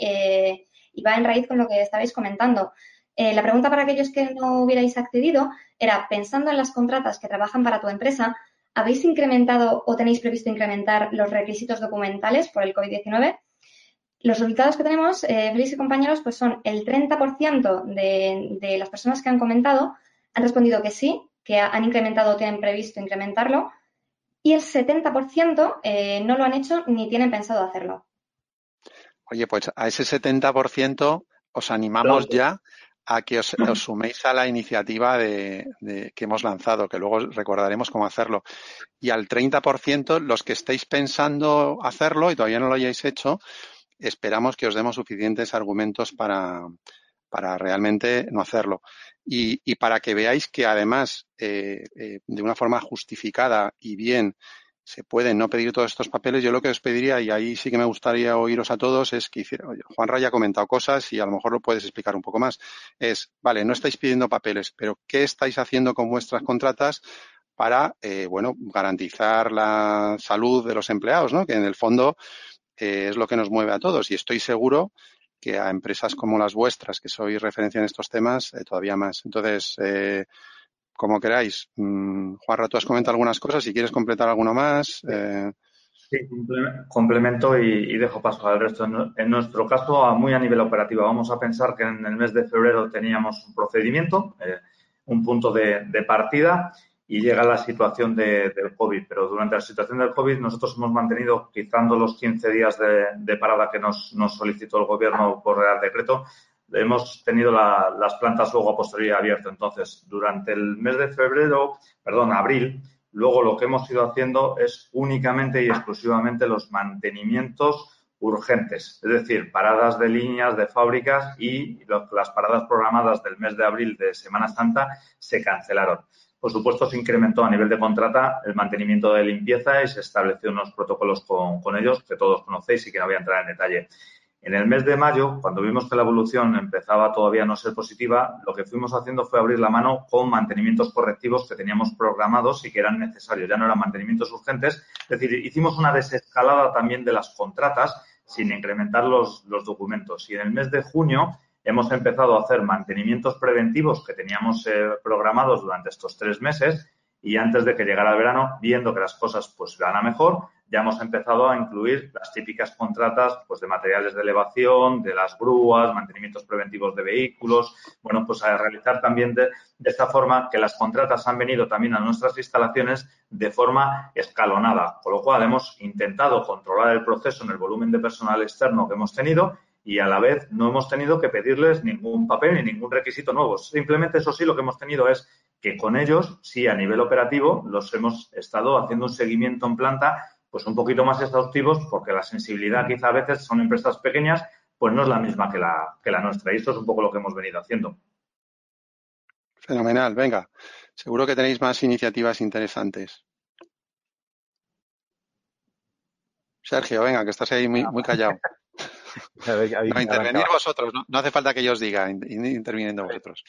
A: y va en raíz con lo que estabais comentando. la pregunta para aquellos que no hubierais accedido era, pensando en las contratas que trabajan para tu empresa, ¿habéis incrementado o tenéis previsto incrementar los requisitos documentales por el COVID-19? Los resultados que tenemos, eh, y compañeros, pues son el 30% de, de, las personas que han comentado han respondido que sí, que han incrementado o tienen previsto incrementarlo, y el 70% eh, no lo han hecho ni tienen pensado hacerlo.
B: Oye, pues a ese 70% os animamos ya a que os, suméis a la iniciativa de, que hemos lanzado, que luego recordaremos cómo hacerlo. Y al 30%, los que estéis pensando hacerlo y todavía no lo hayáis hecho, esperamos que os demos suficientes argumentos para, para realmente no hacerlo. Y, y para que veáis que además, eh, eh, de una forma justificada y bien, se pueden no pedir todos estos papeles. Yo lo que os pediría, y ahí sí que me gustaría oíros a todos, es que hiciera, Juan Raya ha comentado cosas y a lo mejor lo puedes explicar un poco más. Es, vale, no estáis pidiendo papeles, pero ¿qué estáis haciendo con vuestras contratas para, eh, bueno, garantizar la salud de los empleados, ¿no? Que en el fondo eh, es lo que nos mueve a todos y estoy seguro que a empresas como las vuestras, que sois referencia en estos temas, eh, todavía más. Entonces, eh, como queráis. Mm, Juan tú has comentado algunas cosas. Si quieres completar alguno más. Eh...
E: Sí, complemento y, dejo paso al resto. En nuestro caso, muy a nivel operativo, vamos a pensar que en el mes de febrero teníamos un procedimiento, eh, un punto de, partida y llega la situación del COVID. Pero durante la situación del COVID nosotros hemos mantenido, quitando los 15 días de, parada que nos, solicitó el Gobierno por Real Decreto, hemos tenido las plantas luego a posteriori abierto. Entonces, durante el mes de febrero, perdón, abril, luego lo que hemos ido haciendo es únicamente y exclusivamente los mantenimientos urgentes, es decir, paradas de líneas de fábricas y las paradas programadas del mes de abril de Semana Santa se cancelaron. Por supuesto, se incrementó a nivel de contrata el mantenimiento de limpieza y se estableció unos protocolos con, ellos que todos conocéis y que no voy a entrar en detalle. En el mes de mayo, cuando vimos que la evolución empezaba todavía a no ser positiva, lo que fuimos haciendo fue abrir la mano con mantenimientos correctivos que teníamos programados y que eran necesarios. Ya no eran mantenimientos urgentes. Es decir, hicimos una desescalada también de las contratas sin incrementar los, documentos. Y en el mes de junio hemos empezado a hacer mantenimientos preventivos que teníamos eh, programados durante estos tres meses y antes de que llegara el verano, viendo que las cosas pues van a mejor, ya hemos empezado a incluir las típicas contratas pues, de materiales de elevación, de las grúas, mantenimientos preventivos de vehículos, bueno, pues a realizar también de, esta forma que las contratas han venido también a nuestras instalaciones de forma escalonada, con lo cual hemos intentado controlar el proceso en el volumen de personal externo que hemos tenido y a la vez no hemos tenido que pedirles ningún papel ni ningún requisito nuevo. Simplemente eso sí, lo que hemos tenido es que con ellos, sí, a nivel operativo, los hemos estado haciendo un seguimiento en planta pues un poquito más exhaustivos porque la sensibilidad quizá a veces son empresas pequeñas, pues no es la misma que la, que la nuestra. Y esto es un poco lo que hemos venido haciendo.
B: Fenomenal, venga. Seguro que tenéis más iniciativas interesantes. Sergio, venga, que estás ahí muy, muy callado. <laughs> <laughs> no, intervenir vosotros, no, hace falta que yo os diga, interviniendo vosotros.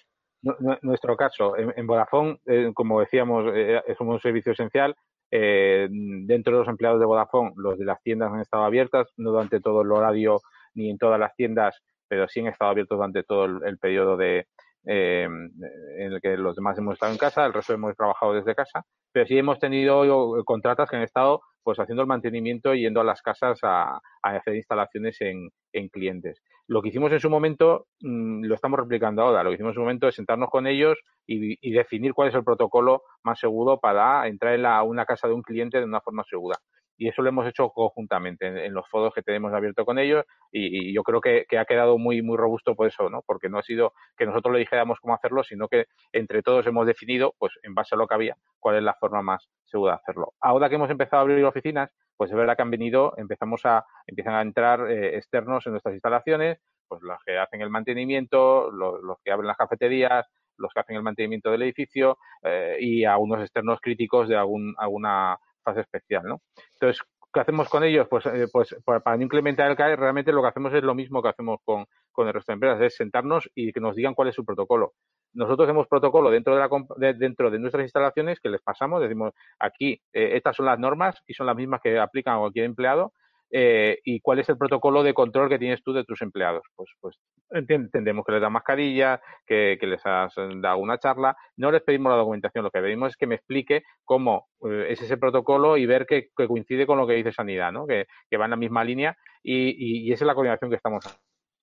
F: Nuestro caso, en, Vodafone, eh, como decíamos, eh, somos un servicio esencial. Eh, dentro de los empleados de Vodafone, los de las tiendas han estado abiertas, no durante todo el horario ni en todas las tiendas, pero sí han estado abiertos durante todo el, periodo de, en el que los demás hemos estado en casa, el resto hemos trabajado desde casa, pero sí hemos tenido contratas que han estado pues haciendo el mantenimiento y yendo a las casas a, hacer instalaciones en, clientes. Lo que hicimos en su momento mm, lo estamos replicando ahora. Lo que hicimos en su momento es sentarnos con ellos y, definir cuál es el protocolo más seguro para entrar en una casa de un cliente de una forma segura y eso lo hemos hecho conjuntamente en, los foros que tenemos abierto con ellos y, yo creo que, ha quedado muy muy robusto por eso, ¿no? Porque no ha sido que nosotros le dijéramos cómo hacerlo, sino que entre todos hemos definido, pues en base a lo que había, cuál es la forma más segura de hacerlo. Ahora que hemos empezado a abrir oficinas, pues es verdad que han venido, empezamos a, empiezan a entrar eh, externos en nuestras instalaciones, pues los que hacen el mantenimiento, los, que abren las cafeterías, los que hacen el mantenimiento del edificio eh, y a unos externos críticos de algún, alguna fase especial, ¿no? Entonces, ¿qué hacemos con ellos? Pues, eh, pues para no implementar el CAE, realmente lo que hacemos es lo mismo que hacemos con, con el resto de empresas, es sentarnos y que nos digan cuál es su protocolo. Nosotros hacemos protocolo dentro de, la, dentro de nuestras instalaciones que les pasamos, decimos aquí, eh, estas son las normas y son las mismas que aplican a cualquier empleado eh, y cuál es el protocolo de control que tienes tú de tus empleados. Pues, pues entendemos que les dan mascarilla, que, les has dado una charla. No les pedimos la documentación, lo que pedimos es que me explique cómo eh, es ese protocolo y ver que, coincide con lo que dice Sanidad, ¿no? que, va en la misma línea y, esa es la coordinación que estamos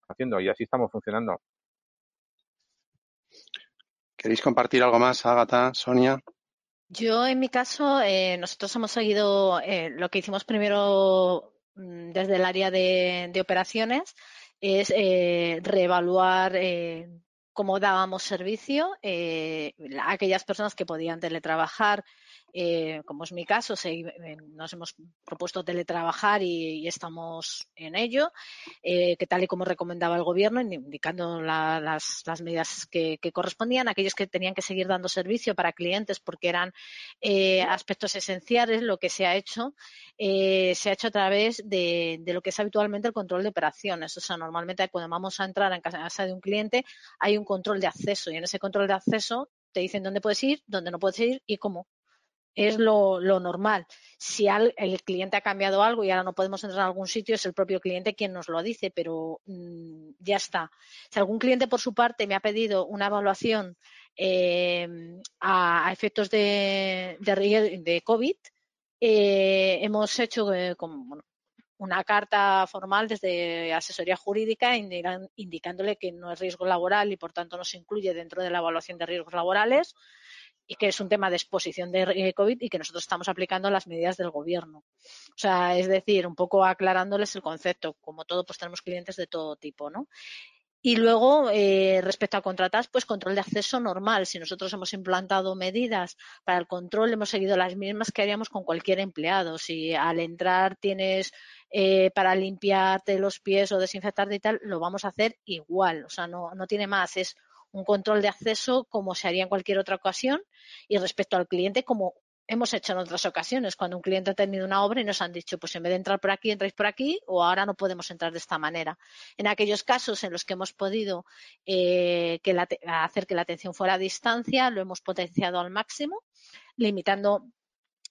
F: haciendo y así estamos funcionando.
B: ¿Queréis compartir algo más, Ágata, Sonia?
C: Yo, en mi caso, eh, nosotros hemos seguido lo que hicimos primero desde el área de, operaciones es eh, reevaluar eh, cómo dábamos servicio eh, a aquellas personas que podían teletrabajar eh, como es mi caso, eh, nos hemos propuesto teletrabajar y, estamos en ello, eh, que tal y como recomendaba el Gobierno, indicando las, medidas que, correspondían, aquellos que tenían que seguir dando servicio para clientes porque eran aspectos esenciales, lo que se ha hecho, se ha hecho a través de, de, lo que es habitualmente el control de operaciones. O sea, normalmente cuando vamos a entrar en casa de un cliente hay un control de acceso y en ese control de acceso te dicen dónde puedes ir, dónde no puedes ir y cómo es lo, normal. Si el cliente ha cambiado algo y ahora no podemos entrar a algún sitio, es el propio cliente quien nos lo dice, pero mm, ya está. Si algún cliente por su parte me ha pedido una evaluación eh, a, efectos de, de, COVID, eh, hemos hecho eh, una carta formal desde asesoría jurídica indicándole que no es riesgo laboral y por tanto no se incluye dentro de la evaluación de riesgos laborales y que es un tema de exposición de eh, COVID y que nosotros estamos aplicando las medidas del gobierno. O sea, es decir, un poco aclarándoles el concepto. Como todo, pues tenemos clientes de todo tipo, ¿no? Y luego, eh, respecto a contratas, pues control de acceso normal. Si nosotros hemos implantado medidas para el control, hemos seguido las mismas que haríamos con cualquier empleado. Si al entrar tienes eh, para limpiarte los pies o desinfectarte y tal, lo vamos a hacer igual. O sea, no, no tiene más. Es un control de acceso como se haría en cualquier otra ocasión y respecto al cliente como hemos hecho en otras ocasiones, cuando un cliente ha tenido una obra y nos han dicho, pues en vez de entrar por aquí, entráis por aquí, o ahora no podemos entrar de esta manera. En aquellos casos en los que hemos podido eh, hacer que la atención fuera a distancia, lo hemos potenciado al máximo, limitando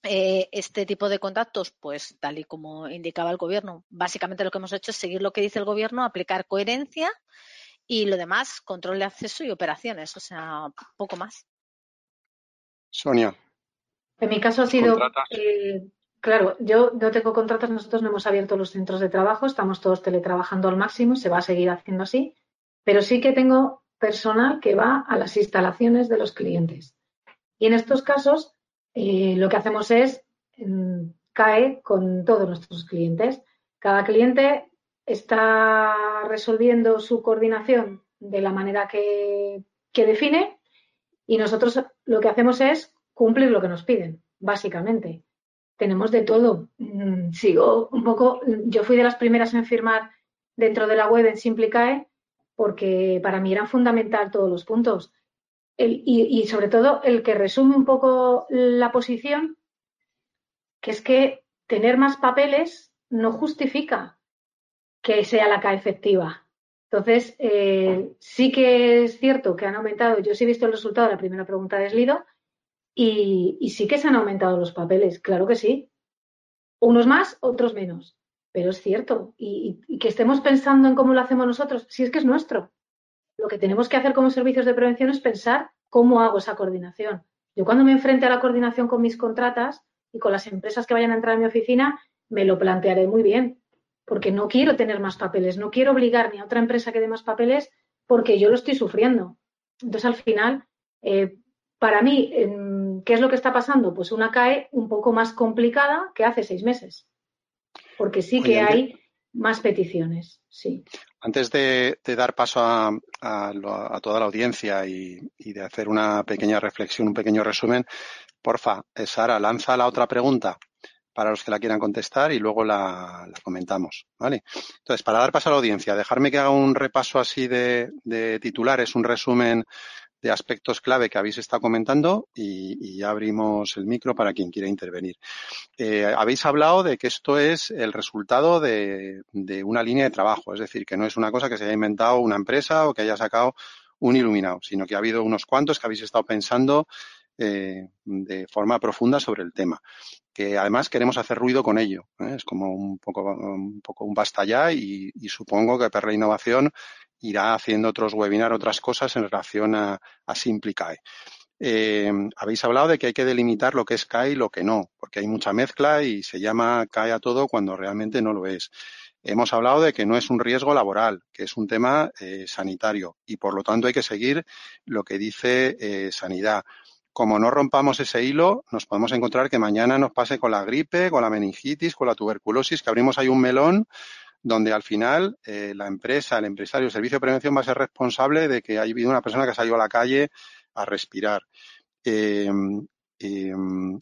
C: eh, este tipo de contactos, pues tal y como indicaba el gobierno, básicamente lo que hemos hecho es seguir lo que dice el gobierno, aplicar coherencia y lo demás, control de acceso y operaciones, o sea, poco más.
B: Sonia.
D: En mi caso ha sido, eh, claro, yo no tengo contratos, nosotros no hemos abierto los centros de trabajo, estamos todos teletrabajando al máximo, se va a seguir haciendo así, pero sí que tengo personal que va a las instalaciones de los clientes. Y en estos casos, eh, lo que hacemos es mm, cae con todos nuestros clientes. Cada cliente está resolviendo su coordinación de la manera que, define y nosotros lo que hacemos es cumplir lo que nos piden, básicamente. Tenemos de todo. Mm, sigo un poco, yo fui de las primeras en firmar dentro de la web en Simplicae porque para mí eran fundamental todos los puntos. y, sobre todo el que resume un poco la posición, que es que tener más papeles no justifica que sea la CAE efectiva. Entonces, eh, sí que es cierto que han aumentado, yo sí he visto el resultado de la primera pregunta de Slido y, y sí que se han aumentado los papeles, claro que sí. Unos más, otros menos pero es cierto. Y, que estemos pensando en cómo lo hacemos nosotros, si es que es nuestro. Lo que tenemos que hacer como servicios de prevención es pensar cómo hago esa coordinación. Yo cuando me enfrente a la coordinación con mis contratas y con las empresas que vayan a entrar a mi oficina, me lo plantearé muy bien, porque no quiero tener más papeles, no quiero obligar ni a otra empresa que dé más papeles porque yo lo estoy sufriendo. Entonces, al final, eh, para mí, ¿qué es lo que está pasando? Pues una CAE un poco más complicada que hace seis meses porque sí que hay más peticiones, sí.
B: Antes de, dar paso a, toda la audiencia y, de hacer una pequeña reflexión, un pequeño resumen, porfa, eh, Sara, lanza la otra pregunta para los que la quieran contestar y luego la, comentamos, ¿vale? Entonces, para dar paso a la audiencia, dejarme que haga un repaso así de, de titulares, un resumen de aspectos clave que habéis estado comentando y, ya abrimos el micro para quien quiera intervenir. Eh, habéis hablado de que esto es el resultado de, una línea de trabajo, es decir, que no es una cosa que se haya inventado una empresa o que haya sacado un iluminado, sino que ha habido unos cuantos que habéis estado pensando eh, de forma profunda sobre el tema. Que además queremos hacer ruido con ello. ¿eh? Es como un poco, un poco un basta ya y, supongo que Perla Innovación irá haciendo otros webinars, otras cosas en relación a, a Simplicae. Eh, habéis hablado de que hay que delimitar lo que es CAE y lo que no, porque hay mucha mezcla y se llama CAE a todo cuando realmente no lo es. Hemos hablado de que no es un riesgo laboral, que es un tema sanitario y por lo tanto hay que seguir lo que dice sanidad. Como no rompamos ese hilo, nos podemos encontrar que mañana nos pase con la gripe, con la meningitis, con la tuberculosis, que abrimos ahí un melón donde al final eh, la empresa, el empresario, el servicio de prevención va a ser responsable de que haya habido una persona que ha a la calle a respirar. Eh, eh,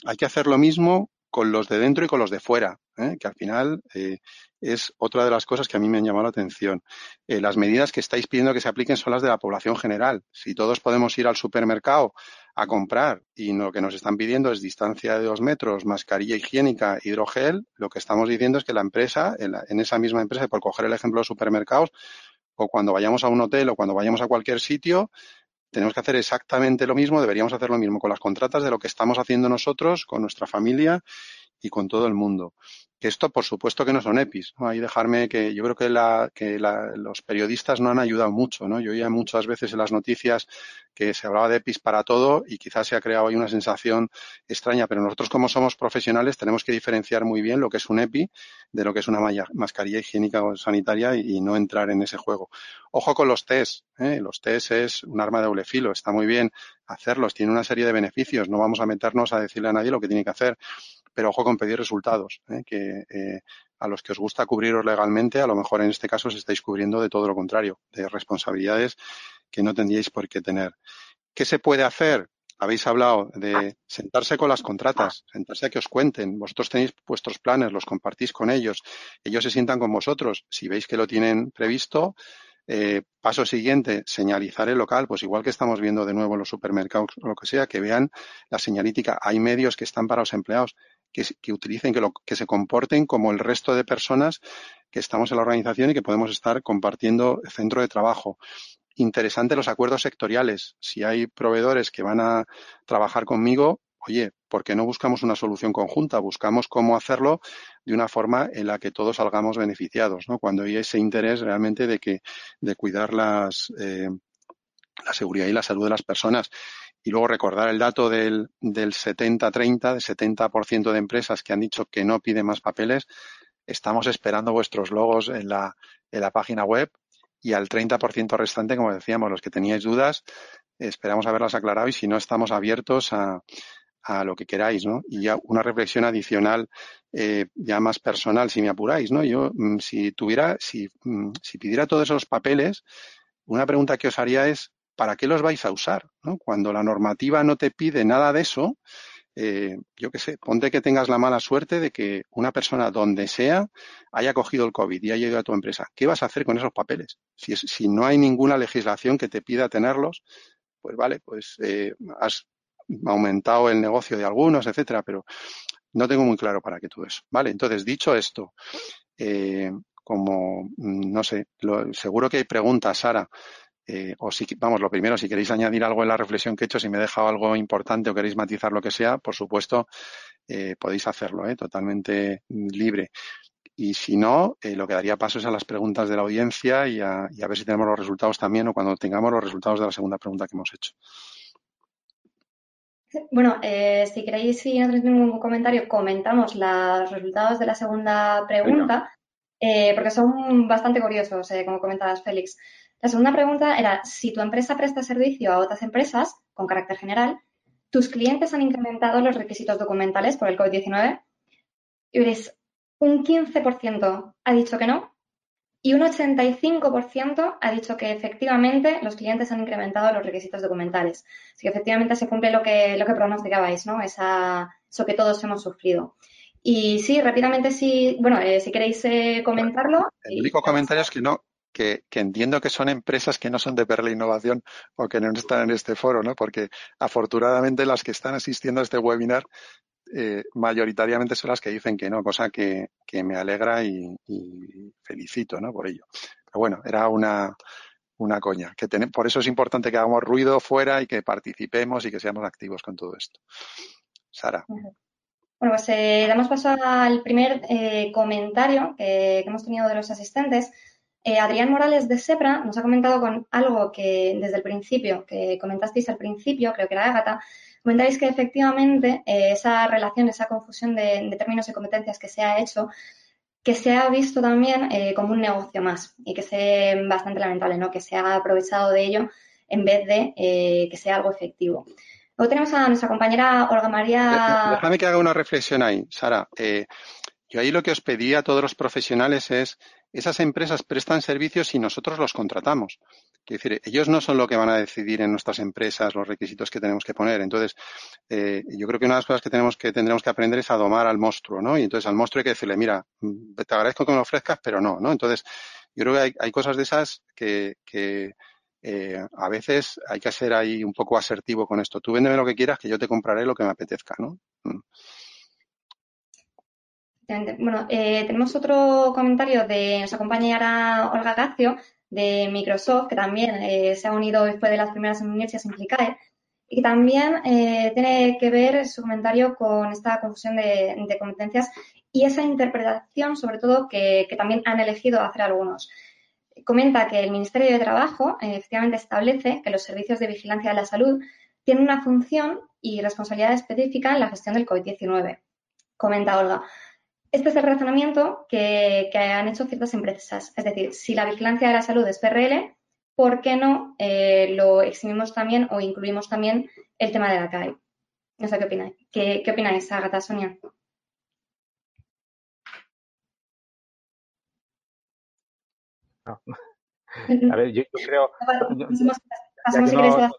B: hay que hacer lo mismo con los de dentro y con los de fuera, que al final es otra de las cosas que a mí me han llamado la atención. las medidas que estáis pidiendo que se apliquen son las de la población general. Si todos podemos ir al supermercado a comprar y lo que nos están pidiendo es distancia de dos metros, mascarilla higiénica, hidrogel, lo que estamos diciendo es que la empresa, en, esa misma empresa, por coger el ejemplo de supermercados, o cuando vayamos a un hotel o cuando vayamos a cualquier sitio, tenemos que hacer exactamente lo mismo, deberíamos hacer lo mismo con las contratas de lo que estamos haciendo nosotros, con nuestra familia y con todo el mundo. Que esto, por supuesto, que no son EPIs. Ahí dejarme que yo creo que, la, que la, los periodistas no han ayudado mucho. ¿no? Yo oía muchas veces en las noticias que se hablaba de EPIs para todo y quizás se ha creado ahí una sensación extraña, pero nosotros como somos profesionales tenemos que diferenciar muy bien lo que es un EPI de lo que es una mascarilla higiénica o sanitaria y, no entrar en ese juego. Ojo con los test. ¿eh? Los test es un arma de doble filo. Está muy bien hacerlos, tiene una serie de beneficios. No vamos a meternos a decirle a nadie lo que tiene que hacer pero ojo con pedir resultados, ¿eh? que eh, a los que os gusta cubriros legalmente, a lo mejor en este caso os estáis cubriendo de todo lo contrario, de responsabilidades que no tendríais por qué tener. ¿Qué se puede hacer? Habéis hablado de sentarse con las contratas, sentarse a que os cuenten. Vosotros tenéis vuestros planes, los compartís con ellos. Ellos se sientan con vosotros. Si veis que lo tienen previsto, eh, paso siguiente, señalizar el local, pues igual que estamos viendo de nuevo en los supermercados o lo que sea, que vean la señalítica. Hay medios que están para los empleados que, utilicen, que, lo, que se comporten como el resto de personas que estamos en la organización y que podemos estar compartiendo centro de trabajo. Interesante los acuerdos sectoriales. Si hay proveedores que van a trabajar conmigo, oye, ¿por qué no buscamos una solución conjunta? Buscamos cómo hacerlo de una forma en la que todos salgamos beneficiados, ¿no? Cuando hay ese interés realmente de que, de cuidar las, eh, la seguridad y la salud de las personas. Y luego recordar el dato del, del 70-30, del 70% de empresas que han dicho que no piden más papeles. Estamos esperando vuestros logos en la, en la página web y al 30% restante, como decíamos, los que teníais dudas, esperamos haberlas aclarado y si no, estamos abiertos a, a lo que queráis, ¿no? Y ya una reflexión adicional, eh, ya más personal, si me apuráis, ¿no? Yo, mm, si tuviera, si, mm, si pidiera todos esos papeles, una pregunta que os haría es, ¿para qué los vais a usar? Cuando la normativa no te pide nada de eso, eh, yo qué sé, ponte que tengas la mala suerte de que una persona donde sea haya cogido el COVID y haya ido a tu empresa. ¿Qué vas a hacer con esos papeles? Si, si no hay ninguna legislación que te pida tenerlos, pues vale, pues eh, has aumentado el negocio de algunos, etcétera, pero no tengo muy claro para qué todo eso. Vale, entonces, dicho esto, eh, como, mm, no sé, seguro que hay preguntas, Sara, eh, o si, vamos, lo primero, si queréis añadir algo en la reflexión que he hecho, si me he dejado algo importante o queréis matizar lo que sea, por supuesto, eh, podéis hacerlo, ¿eh? totalmente libre. Y si no, lo que daría paso es a las preguntas de la audiencia y a, ver si tenemos los resultados también o cuando tengamos los resultados de la segunda pregunta que hemos hecho.
A: Bueno, si queréis, si no tenéis ningún comentario, comentamos los resultados de la segunda pregunta, porque son bastante curiosos, como comentabas, Félix. La segunda pregunta era, si tu empresa presta servicio a otras empresas con carácter general, ¿tus clientes han incrementado los requisitos documentales por el COVID-19? Y veréis, un 15% ha dicho que no y un 85% ha dicho que efectivamente los clientes han incrementado los requisitos documentales. Así que efectivamente se cumple lo que, lo que pronosticabais, ¿no? Esa, eso que todos hemos sufrido. Y sí, rápidamente, sí, bueno, eh, si queréis eh, comentarlo.
B: El único comentario es que no, que, entiendo que son empresas que no son de Perla Innovación o que no están en este foro, ¿no? Porque afortunadamente las que están asistiendo a este webinar eh, mayoritariamente son las que dicen que no, cosa que, me alegra y, felicito, ¿no? Por ello. Pero bueno, era una, una coña. Que por eso es importante que hagamos ruido fuera y que participemos y que seamos activos con todo esto. Sara. Bueno,
A: pues eh, damos paso al primer eh, comentario que, hemos tenido de los asistentes. Eh, Adrián Morales de Sepra nos ha comentado con algo que desde el principio, que comentasteis al principio, creo que era Ágata, comentáis que efectivamente eh, esa relación, esa confusión de, términos y competencias que se ha hecho, que se ha visto también eh, como un negocio más y que es bastante lamentable, ¿no? Que se ha aprovechado de ello en vez de que sea algo efectivo. Luego tenemos a nuestra compañera Olga María.
B: Déjame que haga una reflexión ahí, Sara. yo ahí lo que os pedí a todos los profesionales es esas empresas prestan servicios y nosotros los contratamos. Quiero decir, ellos no son lo que van a decidir en nuestras empresas los requisitos que tenemos que poner. Entonces, eh, yo creo que una de las cosas que tenemos que tendremos que aprender es a domar al monstruo, ¿no? Y entonces al monstruo hay que decirle, mira, te agradezco que me lo ofrezcas, pero no, ¿no? Entonces, yo creo que hay, cosas de esas que, eh, a veces hay que ser ahí un poco asertivo con esto. Tú véndeme lo que quieras, que yo te compraré lo que me apetezca, ¿no? Mm.
A: Bueno, eh, tenemos otro comentario de nuestra compañera Olga Gacio de Microsoft, que también eh, se ha unido después de las primeras en CLICAE, y que también eh, tiene que ver su comentario con esta confusión de, competencias y esa interpretación, sobre todo, que, también han elegido hacer algunos. Comenta que el Ministerio de Trabajo efectivamente establece que los servicios de vigilancia de la salud tienen una función y responsabilidad específica en la gestión del COVID-19. Comenta Olga. Este es el razonamiento que, han hecho ciertas empresas. Es decir, si la vigilancia de la salud es PRL, ¿por qué no eh, lo eximimos también o incluimos también el tema de la CAE? No sé qué opináis. ¿Qué, qué opináis, Agatha, Sonia?
F: A ver, yo, creo ya que no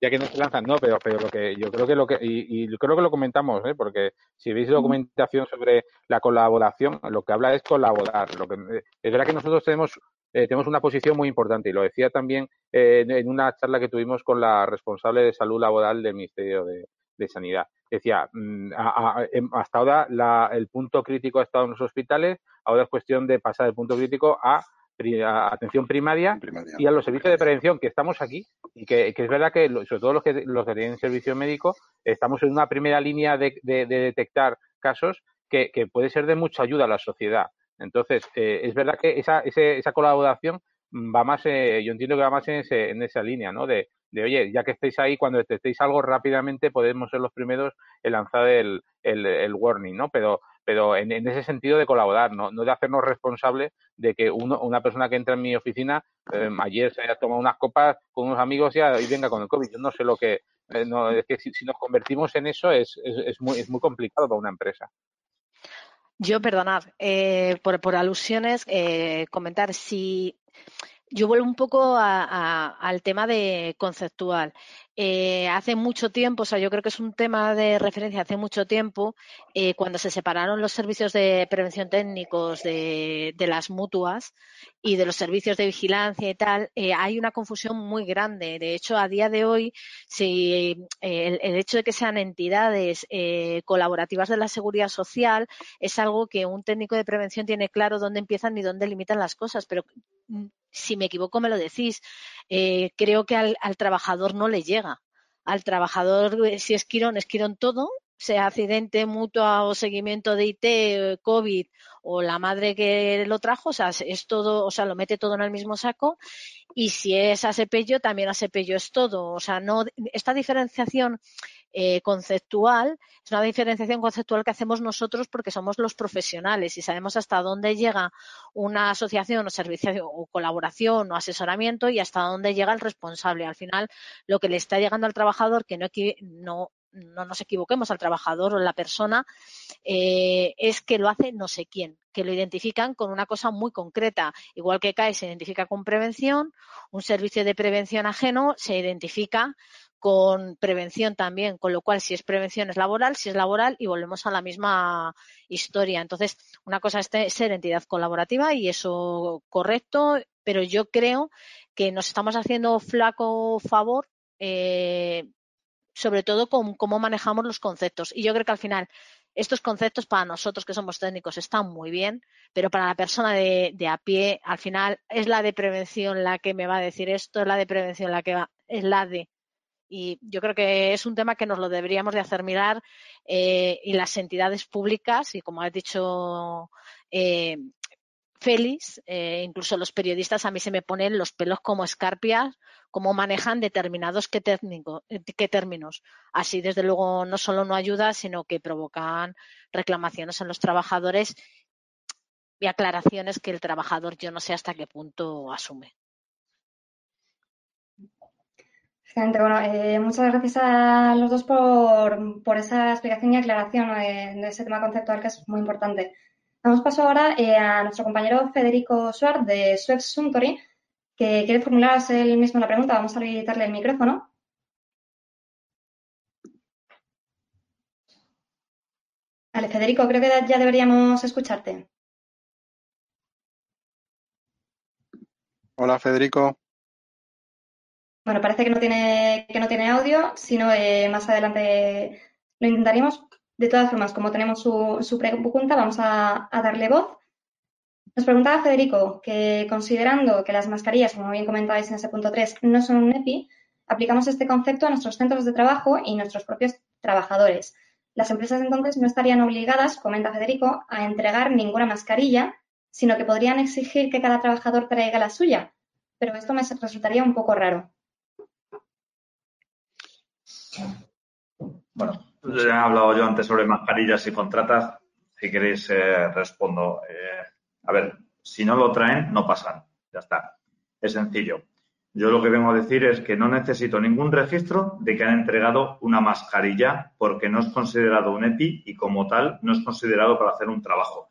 F: se lanzan, no, pero, pero lo que yo creo que lo que, y, creo que lo comentamos, ¿eh? porque si veis documentación sobre la colaboración, lo que habla es colaborar. Lo que, eh, es verdad que nosotros tenemos, eh, tenemos una posición muy importante, y lo decía también en una charla que tuvimos con la responsable de salud laboral del Ministerio de, Sanidad. Decía, mm, em, hasta ahora la, el punto crítico ha estado en los hospitales, ahora es cuestión de pasar el punto crítico a atención primaria, y a los servicios de prevención que estamos aquí y que, es verdad que sobre todo los que los que tienen servicio médico estamos en una primera línea de, detectar casos que, puede ser de mucha ayuda a la sociedad. Entonces, eh, es verdad que esa, esa colaboración va más, eh, yo entiendo que va más en, en esa línea, ¿no? De, de, oye, ya que estéis ahí, cuando detectéis algo rápidamente podemos ser los primeros en lanzar el, el, el warning, ¿no? Pero pero en, ese sentido de colaborar, no, no de hacernos responsables de que uno, una persona que entra en mi oficina em, ayer se haya tomado unas copas con unos amigos y, y venga con el COVID. Yo no sé lo que, eh, no, es que si, nos convertimos en eso es, es, muy, es muy complicado para una empresa.
C: Yo, perdonad, eh, por, alusiones, eh, comentar si yo vuelvo un poco al tema de conceptual. Eh, hace mucho tiempo, o sea, yo creo que es un tema de referencia hace mucho tiempo, eh, cuando se separaron los servicios de prevención técnicos de, las mutuas y de los servicios de vigilancia y tal, eh, hay una confusión muy grande. De hecho, a día de hoy, si el, el, hecho de que sean entidades colaborativas de la seguridad social es algo que un técnico de prevención tiene claro dónde empiezan y dónde limitan las cosas, pero si me equivoco me lo decís, eh, creo que al, trabajador no le llega. Al trabajador, eh, si es Quirón, es Quirón todo, sea accidente, mutua o seguimiento de IT, eh, COVID o la madre que lo trajo, o sea, es todo, o sea, lo mete todo en el mismo saco. Y si es asepello, también asepello es todo. O sea, no, esta diferenciación eh, conceptual, es una diferenciación conceptual que hacemos nosotros porque somos los profesionales y sabemos hasta dónde llega una asociación o servicio o colaboración o asesoramiento y hasta dónde llega el responsable. Al final, lo que le está llegando al trabajador, que no, no nos equivoquemos al trabajador o la persona, eh, es que lo hace no sé quién, que lo identifican con una cosa muy concreta. Igual que CAE se identifica con prevención, un servicio de prevención ajeno se identifica con prevención también, con lo cual si es prevención es laboral, si es laboral y volvemos a la misma historia. Entonces, una cosa es ser entidad colaborativa y eso correcto, pero yo creo que nos estamos haciendo flaco favor, eh, sobre todo con cómo manejamos los conceptos. Y yo creo que al final estos conceptos para nosotros que somos técnicos están muy bien, pero para la persona de, de, a pie, al final es la de prevención la que me va a decir esto, es la de prevención la que va, es la de y yo creo que es un tema que nos lo deberíamos de hacer mirar eh, y las entidades públicas y como ha dicho eh, Félix, eh, incluso los periodistas a mí se me ponen los pelos como escarpias, cómo manejan determinados qué, técnico, qué términos. Así, desde luego, no solo no ayuda, sino que provocan reclamaciones en los trabajadores y aclaraciones que el trabajador yo no sé hasta qué punto asume.
A: Bueno, eh, muchas gracias a los dos por, esa explicación y aclaración de, ese tema conceptual que es muy importante. Damos paso ahora eh, a nuestro compañero Federico Suárez de Suez Suntory, que quiere formularse él mismo la pregunta. Vamos a habilitarle el micrófono. Vale, Federico, creo que ya deberíamos escucharte.
B: Hola, Federico.
A: Bueno, parece que no tiene, que no tiene audio, sino eh, más adelante lo intentaríamos. De todas formas, como tenemos su, pregunta, vamos a, darle voz. Nos preguntaba Federico que considerando que las mascarillas, como bien comentabais en ese punto 3, no son un EPI, aplicamos este concepto a nuestros centros de trabajo y nuestros propios trabajadores. Las empresas entonces no estarían obligadas, comenta Federico, a entregar ninguna mascarilla, sino que podrían exigir que cada trabajador traiga la suya. Pero esto me resultaría un poco raro.
E: Bueno, ya he hablado yo antes sobre mascarillas y contratas. Si queréis, eh, respondo. Eh, a ver, si no lo traen, no pasan. Ya está. Es sencillo. Yo lo que vengo a decir es que no necesito ningún registro de que han entregado una mascarilla porque no es considerado un EPI y como tal no es considerado para hacer un trabajo.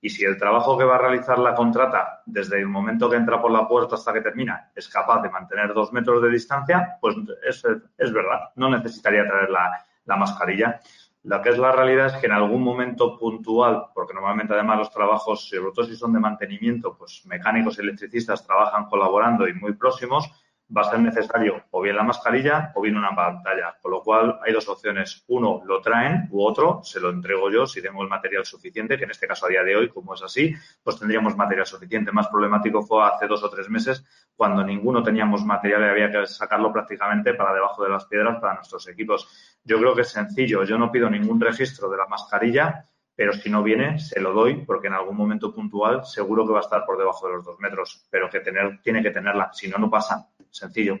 E: Y si el trabajo que va a realizar la contrata desde el momento que entra por la puerta hasta que termina es capaz de mantener dos metros de distancia, pues es, es verdad, no necesitaría traer la, mascarilla. Lo que es la realidad es que en algún momento puntual, porque normalmente además los trabajos, sobre todo si son de mantenimiento, pues mecánicos y electricistas trabajan colaborando y muy próximos, va a ser necesario o bien la mascarilla o bien una pantalla. Con lo cual hay dos opciones. Uno, lo traen u otro, se lo entrego yo si tengo el material suficiente, que en este caso a día de hoy, como es así, pues tendríamos material suficiente. Más problemático fue hace dos o tres meses cuando ninguno teníamos material y había que sacarlo prácticamente para debajo de las piedras para nuestros equipos. Yo creo que es sencillo. Yo no pido ningún registro de la mascarilla pero si no viene, se lo doy porque en algún momento puntual seguro que va a estar por debajo de los dos metros, pero que tener, tiene que tenerla, si no, no pasa. Sencillo.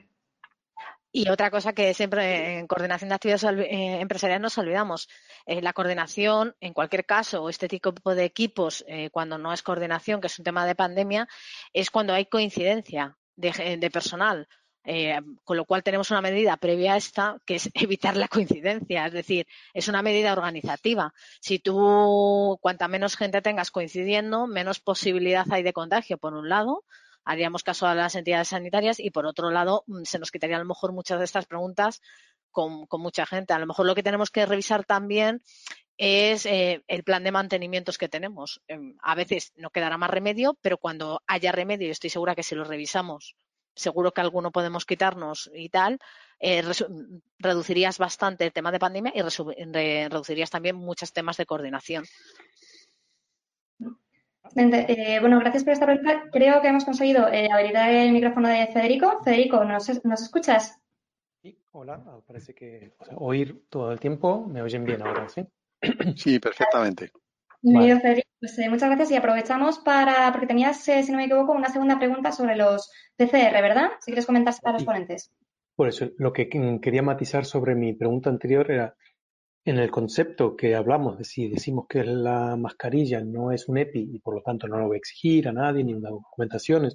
C: Y otra cosa que siempre en coordinación de actividades eh, empresariales nos olvidamos, eh, la coordinación, en cualquier caso, o este tipo de equipos, eh, cuando no es coordinación, que es un tema de pandemia, es cuando hay coincidencia de personal. Eh, con lo cual tenemos una medida previa a esta que es <laughs> evitar la coincidencia, es decir, es una medida organizativa. Si tú, cuanta menos gente tengas coincidiendo, menos posibilidad hay de contagio, por un lado, haríamos caso a las entidades sanitarias y por otro lado mm, se nos quitaría a lo mejor muchas de estas preguntas con, mucha gente. A lo mejor lo que tenemos que revisar también es eh, el plan de mantenimientos que tenemos. Em, a veces no quedará más remedio, pero cuando haya remedio, estoy segura que si lo revisamos, seguro que alguno podemos quitarnos y tal, eh, reducirías bastante el tema de pandemia y reducirías también muchos temas de coordinación.
A: Eh, bueno, gracias por esta pregunta. Creo que hemos conseguido eh, habilitar el micrófono de Federico. Federico, ¿nos, escuchas?
G: Sí, hola, parece que oír todo el tiempo. ¿Me oyen bien ahora, sí? <clears throat>
B: Sí, perfectamente.
A: Federico, pues, eh, muchas gracias y aprovechamos para, porque tenías, si no me equivoco, una segunda pregunta sobre los PCR, ¿verdad? Si quieres comentar a los ponentes.
G: Por eso, lo que quería matizar sobre mi pregunta anterior era en el concepto que hablamos de si decimos que la mascarilla no es un EPI y por lo tanto no lo voy a exigir a nadie ni una documentación,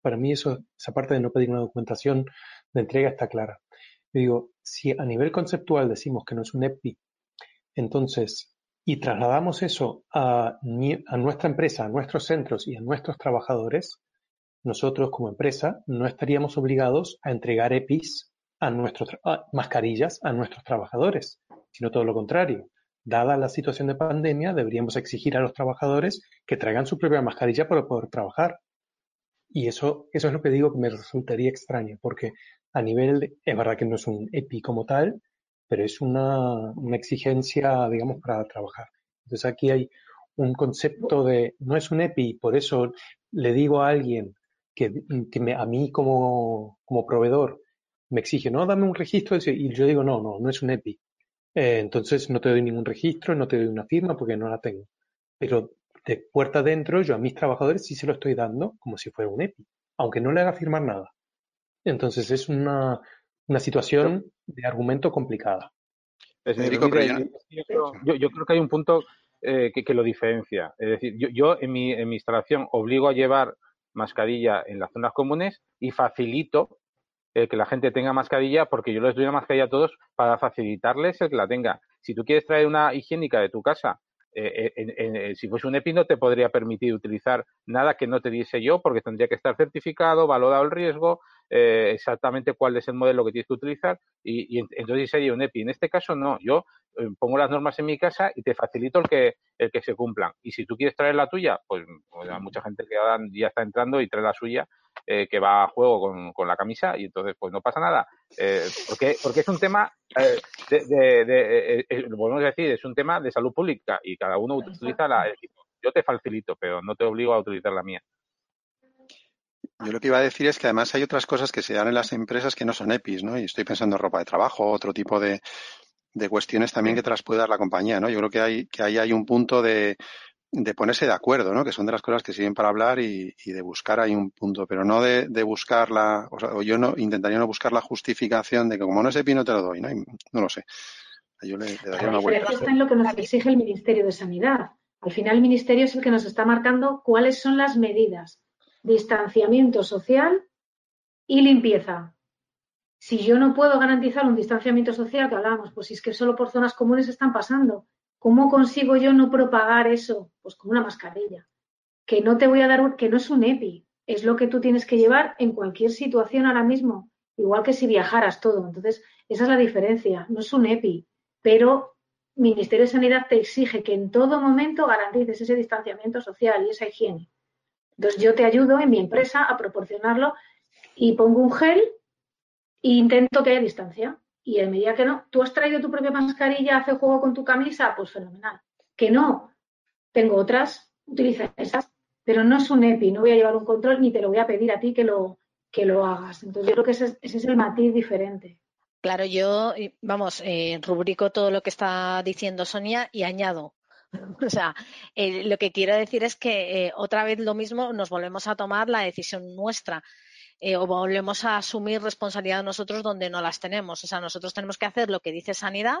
G: para mí eso, esa parte de no pedir una documentación de entrega está clara. Yo digo, si a nivel conceptual decimos que no es un EPI, entonces, y trasladamos eso a, a nuestra empresa, a nuestros centros y a nuestros trabajadores, nosotros como empresa no estaríamos obligados a entregar EPIs a nuestros mascarillas a nuestros trabajadores sino todo lo contrario. Dada la situación de pandemia, deberíamos exigir a los trabajadores que traigan su propia mascarilla para poder trabajar. Y eso, eso es lo que digo que me resultaría extraño, porque a nivel, es verdad que no es un EPI como tal, pero es una, exigencia, digamos, para trabajar. Entonces aquí hay un concepto de, no es un EPI, por eso le digo a alguien que, a mí como, como proveedor me exige, no, dame un registro, y yo digo, no, no, no es un EPI. Eh, entonces no te doy ningún registro, no te doy una firma porque no la tengo. Pero de puerta adentro, yo a mis trabajadores sí se lo estoy dando como si fuera un EPI, aunque no le haga firmar nada. Entonces es una, una situación de argumento complicada.
F: yo, creo que hay un punto eh, que, lo diferencia. Es decir, yo, yo en, mi, en mi instalación obligo a llevar mascarilla en las zonas comunes y facilito el que la gente tenga mascarilla, porque yo les doy una mascarilla a todos para facilitarles el que la tenga. Si tú quieres traer una higiénica de tu casa, eh, eh, si fuese un EPI no te podría permitir utilizar nada que no te diese yo, porque tendría que estar certificado, valorado el riesgo, eh, exactamente cuál es el modelo que tienes que utilizar, y, entonces sería un EPI. En este caso no, yo pongo las normas en mi casa y te facilito el que, el que se cumplan. Y si tú quieres traer la tuya, pues, pues mucha gente que ya está entrando y trae la suya, eh, que va a juego con, con, la camisa y entonces pues no pasa nada. Eh, porque, porque es un tema, eh, de, de, eh, volvemos a decir, es un tema de salud pública y cada uno utiliza la, equipo. Yo te facilito, pero no te obligo a utilizar la mía.
B: Yo lo que iba a decir es que además hay otras cosas que se dan en las empresas que no son EPIs, ¿no? Y estoy pensando en ropa de trabajo, otro tipo de, de cuestiones también que te las puede dar la compañía, ¿no? Yo creo que hay que ahí hay un punto de, de ponerse de acuerdo, ¿no? Que son de las cosas que sirven para hablar y, de buscar ahí un punto, pero no de, de buscar la, o, sea, yo no intentaría no buscar la justificación de que como no es EPI no te lo doy, ¿no? no lo sé.
D: Yo le, daría una vuelta. Está en lo que nos exige el Ministerio de Sanidad. Al final el Ministerio es el que nos está marcando cuáles son las medidas. Distanciamiento social y limpieza. Si yo no puedo garantizar un distanciamiento social, que hablábamos, pues si es que solo por zonas comunes están pasando, ¿Cómo consigo yo no propagar eso? Pues con una mascarilla. Que no te voy a dar, que no es un EPI, es lo que tú tienes que llevar en cualquier situación ahora mismo, igual que si viajaras todo. Entonces, esa es la diferencia, no es un EPI, pero Ministerio de Sanidad te exige que en todo momento garantices ese distanciamiento social y esa higiene. Entonces, yo te ayudo en mi empresa a proporcionarlo y pongo un gel e intento que haya distancia. Y en medida que no, tú has traído tu propia mascarilla, hace juego con tu camisa, pues fenomenal. Que no, tengo otras, utiliza esas, pero no es un EPI, no voy a llevar un control ni te lo voy a pedir a ti que lo, que lo hagas. Entonces yo creo que ese, es el matiz diferente.
C: Claro, yo, vamos, eh, rubrico todo lo que está diciendo Sonia y añado. <laughs> O sea, eh, lo que quiero decir es que eh, otra vez lo mismo nos volvemos a tomar la decisión nuestra. Eh, o volvemos a asumir responsabilidad nosotros donde no las tenemos. O sea, nosotros tenemos que hacer lo que dice sanidad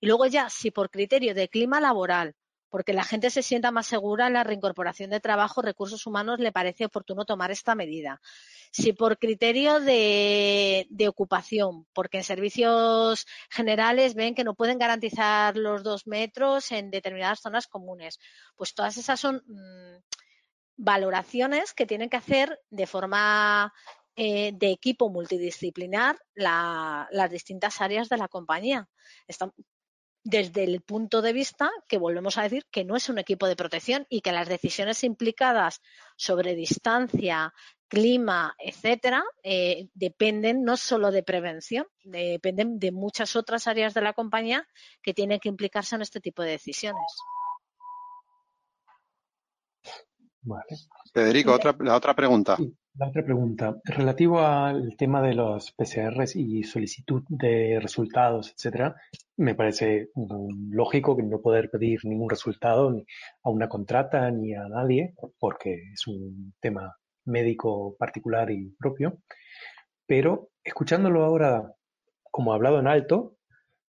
C: y luego ya, si por criterio de clima laboral, porque la gente se sienta más segura en la reincorporación de trabajo, recursos humanos le parece oportuno tomar esta medida. Si por criterio de, ocupación, porque en servicios generales ven que no pueden garantizar los dos metros en determinadas zonas comunes, pues todas esas son mm, valoraciones que tienen que hacer de forma eh, de equipo multidisciplinar las distintas áreas de la compañía. desde el punto de vista que volvemos a decir que no es un equipo de protección y que las decisiones implicadas sobre distancia, clima, etcétera, eh, dependen no solo de prevención, dependen de muchas otras áreas de la compañía que tienen que implicarse en este tipo de decisiones.
B: Federico, otra, la otra pregunta.
G: la otra pregunta, relativo al tema de los PCRs y solicitud de resultados, etcétera, me parece lógico que no poder pedir ningún resultado ni a una contrata ni a nadie, porque es un tema médico particular y propio. Pero escuchándolo ahora como hablado en alto,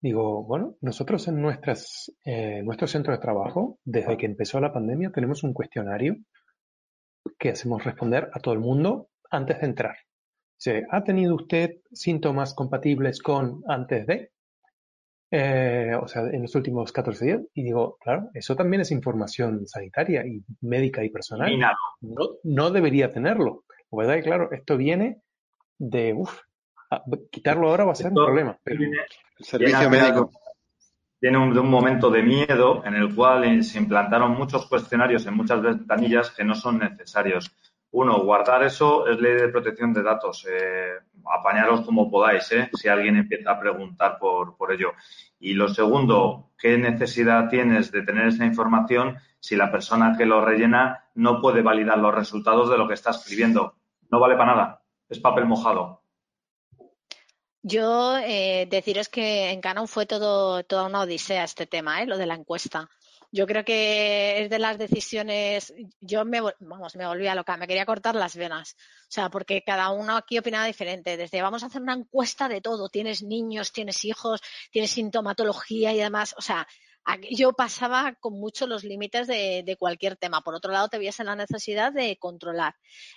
G: digo, bueno, nosotros en nuestras, eh, nuestro centro de trabajo, desde que empezó la pandemia, tenemos un cuestionario que hacemos responder a todo el mundo antes de entrar. ¿Ha tenido usted síntomas compatibles con antes de? Eh, o sea, en los últimos 14 días. Y digo, claro, eso también es información sanitaria y médica y personal. No, no debería tenerlo. ¿Verdad? Y claro, esto viene de, uff, quitarlo ahora va a ser un problema.
B: Pero... El servicio médico
E: tiene un, momento de miedo en el cual se implantaron muchos cuestionarios en muchas ventanillas que no son necesarios. Uno, guardar eso es ley de protección de datos. Eh, apañaros como podáis, eh, si alguien empieza a preguntar por, por ello. Y lo segundo, ¿qué necesidad tienes de tener esa información si la persona que lo rellena no puede validar los resultados de lo que está escribiendo? No vale para nada. Es papel mojado.
C: Yo eh, deciros que en Canon fue todo, toda una odisea este tema, ¿eh? lo de la encuesta. Yo creo que es de las decisiones, yo me, vamos, me volvía loca, me quería cortar las venas. O sea, porque cada uno aquí opinaba diferente. Desde vamos a hacer una encuesta de todo. Tienes niños, tienes hijos, tienes sintomatología y demás. O sea, yo pasaba con mucho los límites de, cualquier tema. Por otro lado, te veías en la necesidad de controlar.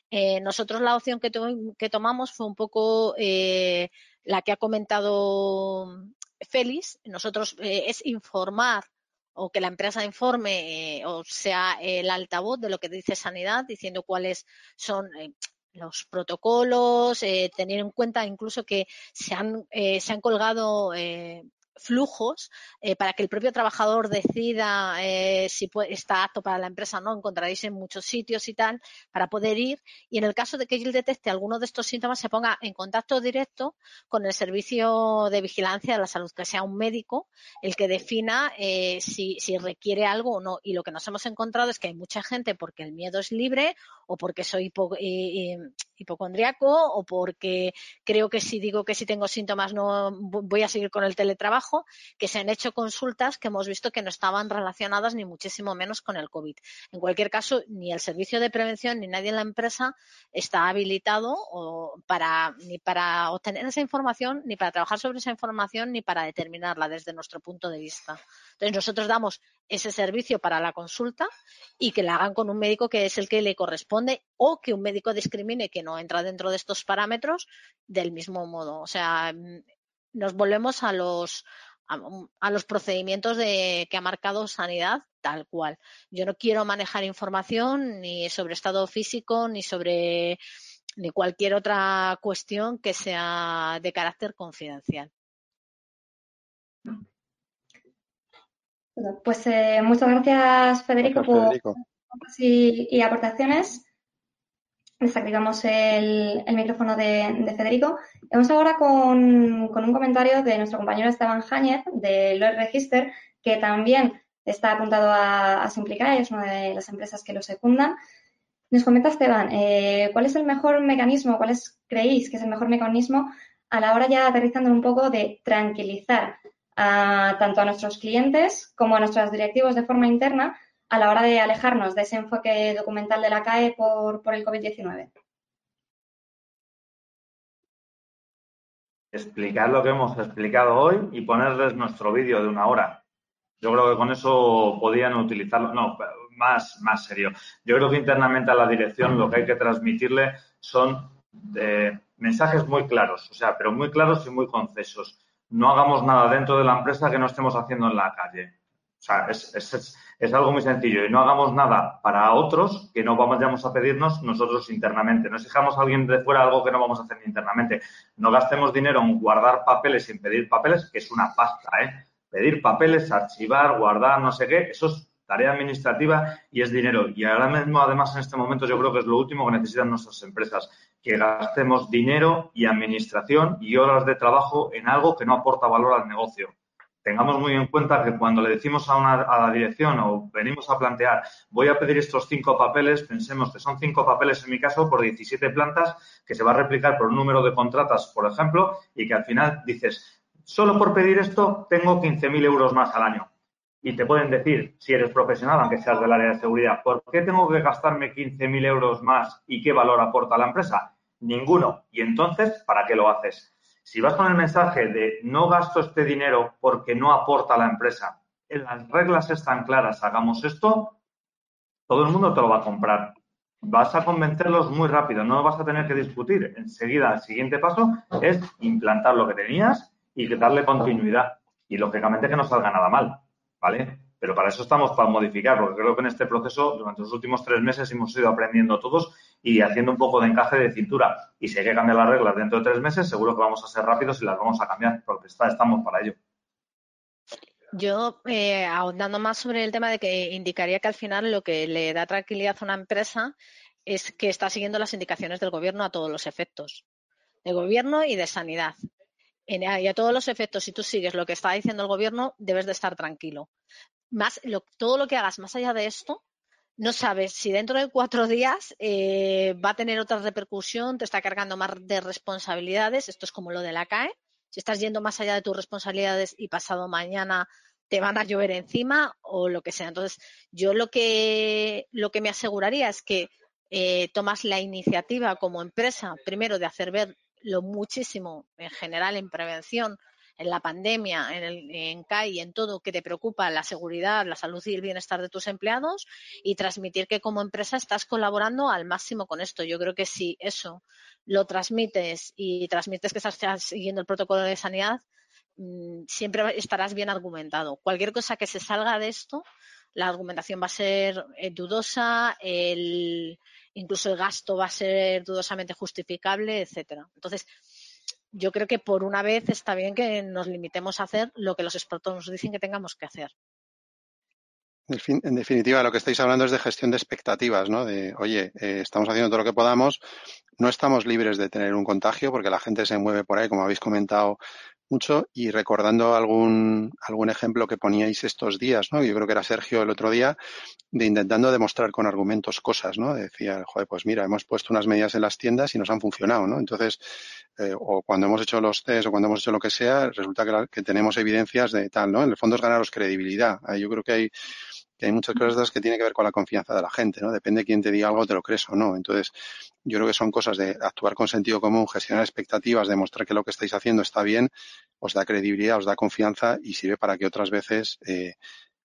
C: Eh, nosotros la opción que, que, tomamos fue un poco eh, la que ha comentado Félix, nosotros eh, es informar o que la empresa informe eh, o sea el altavoz de lo que dice Sanidad, diciendo cuáles son eh, los protocolos, tener en cuenta incluso que se han, se han colgado flujos eh, para que el propio trabajador decida eh, si está apto para la empresa o no. Encontraréis en muchos sitios y tal para poder ir y en el caso de que él detecte alguno de estos síntomas se ponga en contacto directo con el servicio de vigilancia de la salud, que sea un médico el que defina eh, si, si requiere algo o no. Y lo que nos hemos encontrado es que hay mucha gente porque el miedo es libre o porque soy hipocondriaco o porque creo que si digo que si tengo síntomas no voy a seguir con el teletrabajo, que se han hecho consultas que hemos visto que no estaban relacionadas ni muchísimo menos con el COVID. En cualquier caso, ni el servicio de prevención ni nadie en la empresa está habilitado para, ni para obtener esa información, ni para trabajar sobre esa información, ni para determinarla desde nuestro punto de vista. Entonces, nosotros damos ese servicio para la consulta y que la hagan con un médico que es el que le corresponde o que un médico discrimine que no entra dentro de estos parámetros del mismo modo. O sea, mm, nos volvemos a los a, los procedimientos que ha marcado Sanidad tal cual. Yo no quiero manejar información ni sobre estado físico ni sobre ni cualquier otra cuestión que sea de carácter confidencial.
A: Pues eh, muchas gracias, Federico, por y, y, aportaciones. Desactivamos el, el micrófono de, Federico. Vamos ahora con, un comentario de nuestro compañero Esteban Jañez, de Lloyd Register, que también está apuntado a, a Simplica, es una de las empresas que lo secundan. Nos comenta Esteban, eh, ¿cuál es el mejor mecanismo, cuál es, creéis que es el mejor mecanismo a la hora ya aterrizando un poco de tranquilizar tanto a nuestros clientes como a nuestros directivos de forma interna a la hora de alejarnos de ese enfoque documental de la CAE por, por el COVID-19?
E: Explicar lo que hemos explicado hoy y ponerles nuestro vídeo de una hora. Yo creo que con eso podían utilizarlo. No, más, más serio. Yo creo que internamente a la dirección lo que hay que transmitirle son eh, mensajes muy claros, o sea, pero muy claros y muy concisos no hagamos nada dentro de la empresa que no estemos haciendo en la calle. O sea, es, algo muy sencillo y no hagamos nada para otros que no vamos a pedirnos nosotros internamente. No exijamos a alguien de fuera algo que no vamos a hacer internamente. No gastemos dinero en guardar papeles en pedir papeles, que es una pasta, ¿eh? Pedir papeles, archivar, guardar, no sé qué, eso es tarea administrativa y es dinero. Y ahora mismo, además, en este momento, yo creo que es lo último que necesitan nuestras empresas, que gastemos dinero y administración y horas de trabajo en algo que no aporta valor al negocio tengamos muy en cuenta que cuando le decimos a, una, a la dirección o venimos a plantear, voy a pedir estos cinco papeles, pensemos que son cinco papeles en mi caso por 17 plantas, que se va a replicar por un número de contratas, por ejemplo, y que al final dices, solo por pedir esto tengo 15.000 euros más al año. Y te pueden decir, si eres profesional, aunque seas del área de seguridad, ¿por qué tengo que gastarme 15.000 euros más y qué valor aporta la empresa? Ninguno. Y entonces, ¿para qué lo haces? Si vas con el mensaje de no gasto este dinero porque no aporta a la empresa, las reglas están claras, hagamos esto, todo el mundo te lo va a comprar. Vas a convencerlos muy rápido, no vas a tener que discutir. Enseguida, el siguiente paso es implantar lo que tenías y darle continuidad. Y lógicamente que no salga nada mal, ¿vale? Pero para eso estamos, para modificar, porque creo que en este proceso, durante los últimos tres meses, hemos ido aprendiendo todos y haciendo un poco de encaje de cintura. Y si hay que cambiar las reglas dentro de tres meses, seguro que vamos a ser rápidos y las vamos a cambiar, porque está, estamos para ello.
C: Yo, eh, ahondando más sobre el tema de que indicaría que al final lo que le da tranquilidad a una empresa es que está siguiendo las indicaciones del gobierno a todos los efectos, de gobierno y de sanidad. y a todos los efectos, si tú sigues lo que está diciendo el gobierno, debes de estar tranquilo más todo lo que hagas más allá de esto, no sabes si dentro de cuatro días eh, va a tener otra repercusión, te está cargando más de responsabilidades. Esto es como lo de la CAE. Si estás yendo más allá de tus responsabilidades y pasado mañana te van a llover encima o lo que sea. Entonces, yo lo que, lo que me aseguraría es que eh, tomas la iniciativa como empresa, primero de hacer ver lo muchísimo en general en prevención en la pandemia, en, el, en CAI, en todo que te preocupa la seguridad, la salud y el bienestar de tus empleados y transmitir que como empresa estás colaborando al máximo con esto. Yo creo que si eso lo transmites y transmites que estás siguiendo el protocolo de sanidad, mm, siempre estarás bien argumentado. Cualquier cosa que se salga de esto, la argumentación va a ser eh, dudosa, el, incluso el gasto va a ser dudosamente justificable, etcétera. Entonces, yo creo que por una vez está bien que nos limitemos a hacer lo que los expertos nos dicen que tengamos que hacer.
B: En definitiva, lo que estáis hablando es de gestión de expectativas, ¿no? De, oye, eh, estamos haciendo todo lo que podamos, no estamos libres de tener un contagio porque la gente se mueve por ahí, como habéis comentado mucho, y recordando algún, algún ejemplo que poníais estos días, ¿no? Yo creo que era Sergio el otro día, de intentando demostrar con argumentos cosas, ¿no? Decía, joder, pues mira, hemos puesto unas medidas en las tiendas y nos han funcionado, ¿no? Entonces, eh, o cuando hemos hecho los test o cuando hemos hecho lo que sea, resulta que, que tenemos evidencias de tal, ¿no? En el fondo es ganaros credibilidad. Yo creo que hay que hay muchas cosas que tienen que ver con la confianza de la gente, ¿no? Depende de quién te diga algo, te lo crees o no. Entonces, yo creo que son cosas de actuar con sentido común, gestionar expectativas, demostrar que lo que estáis haciendo está bien, os da credibilidad, os da confianza y sirve para que otras veces eh,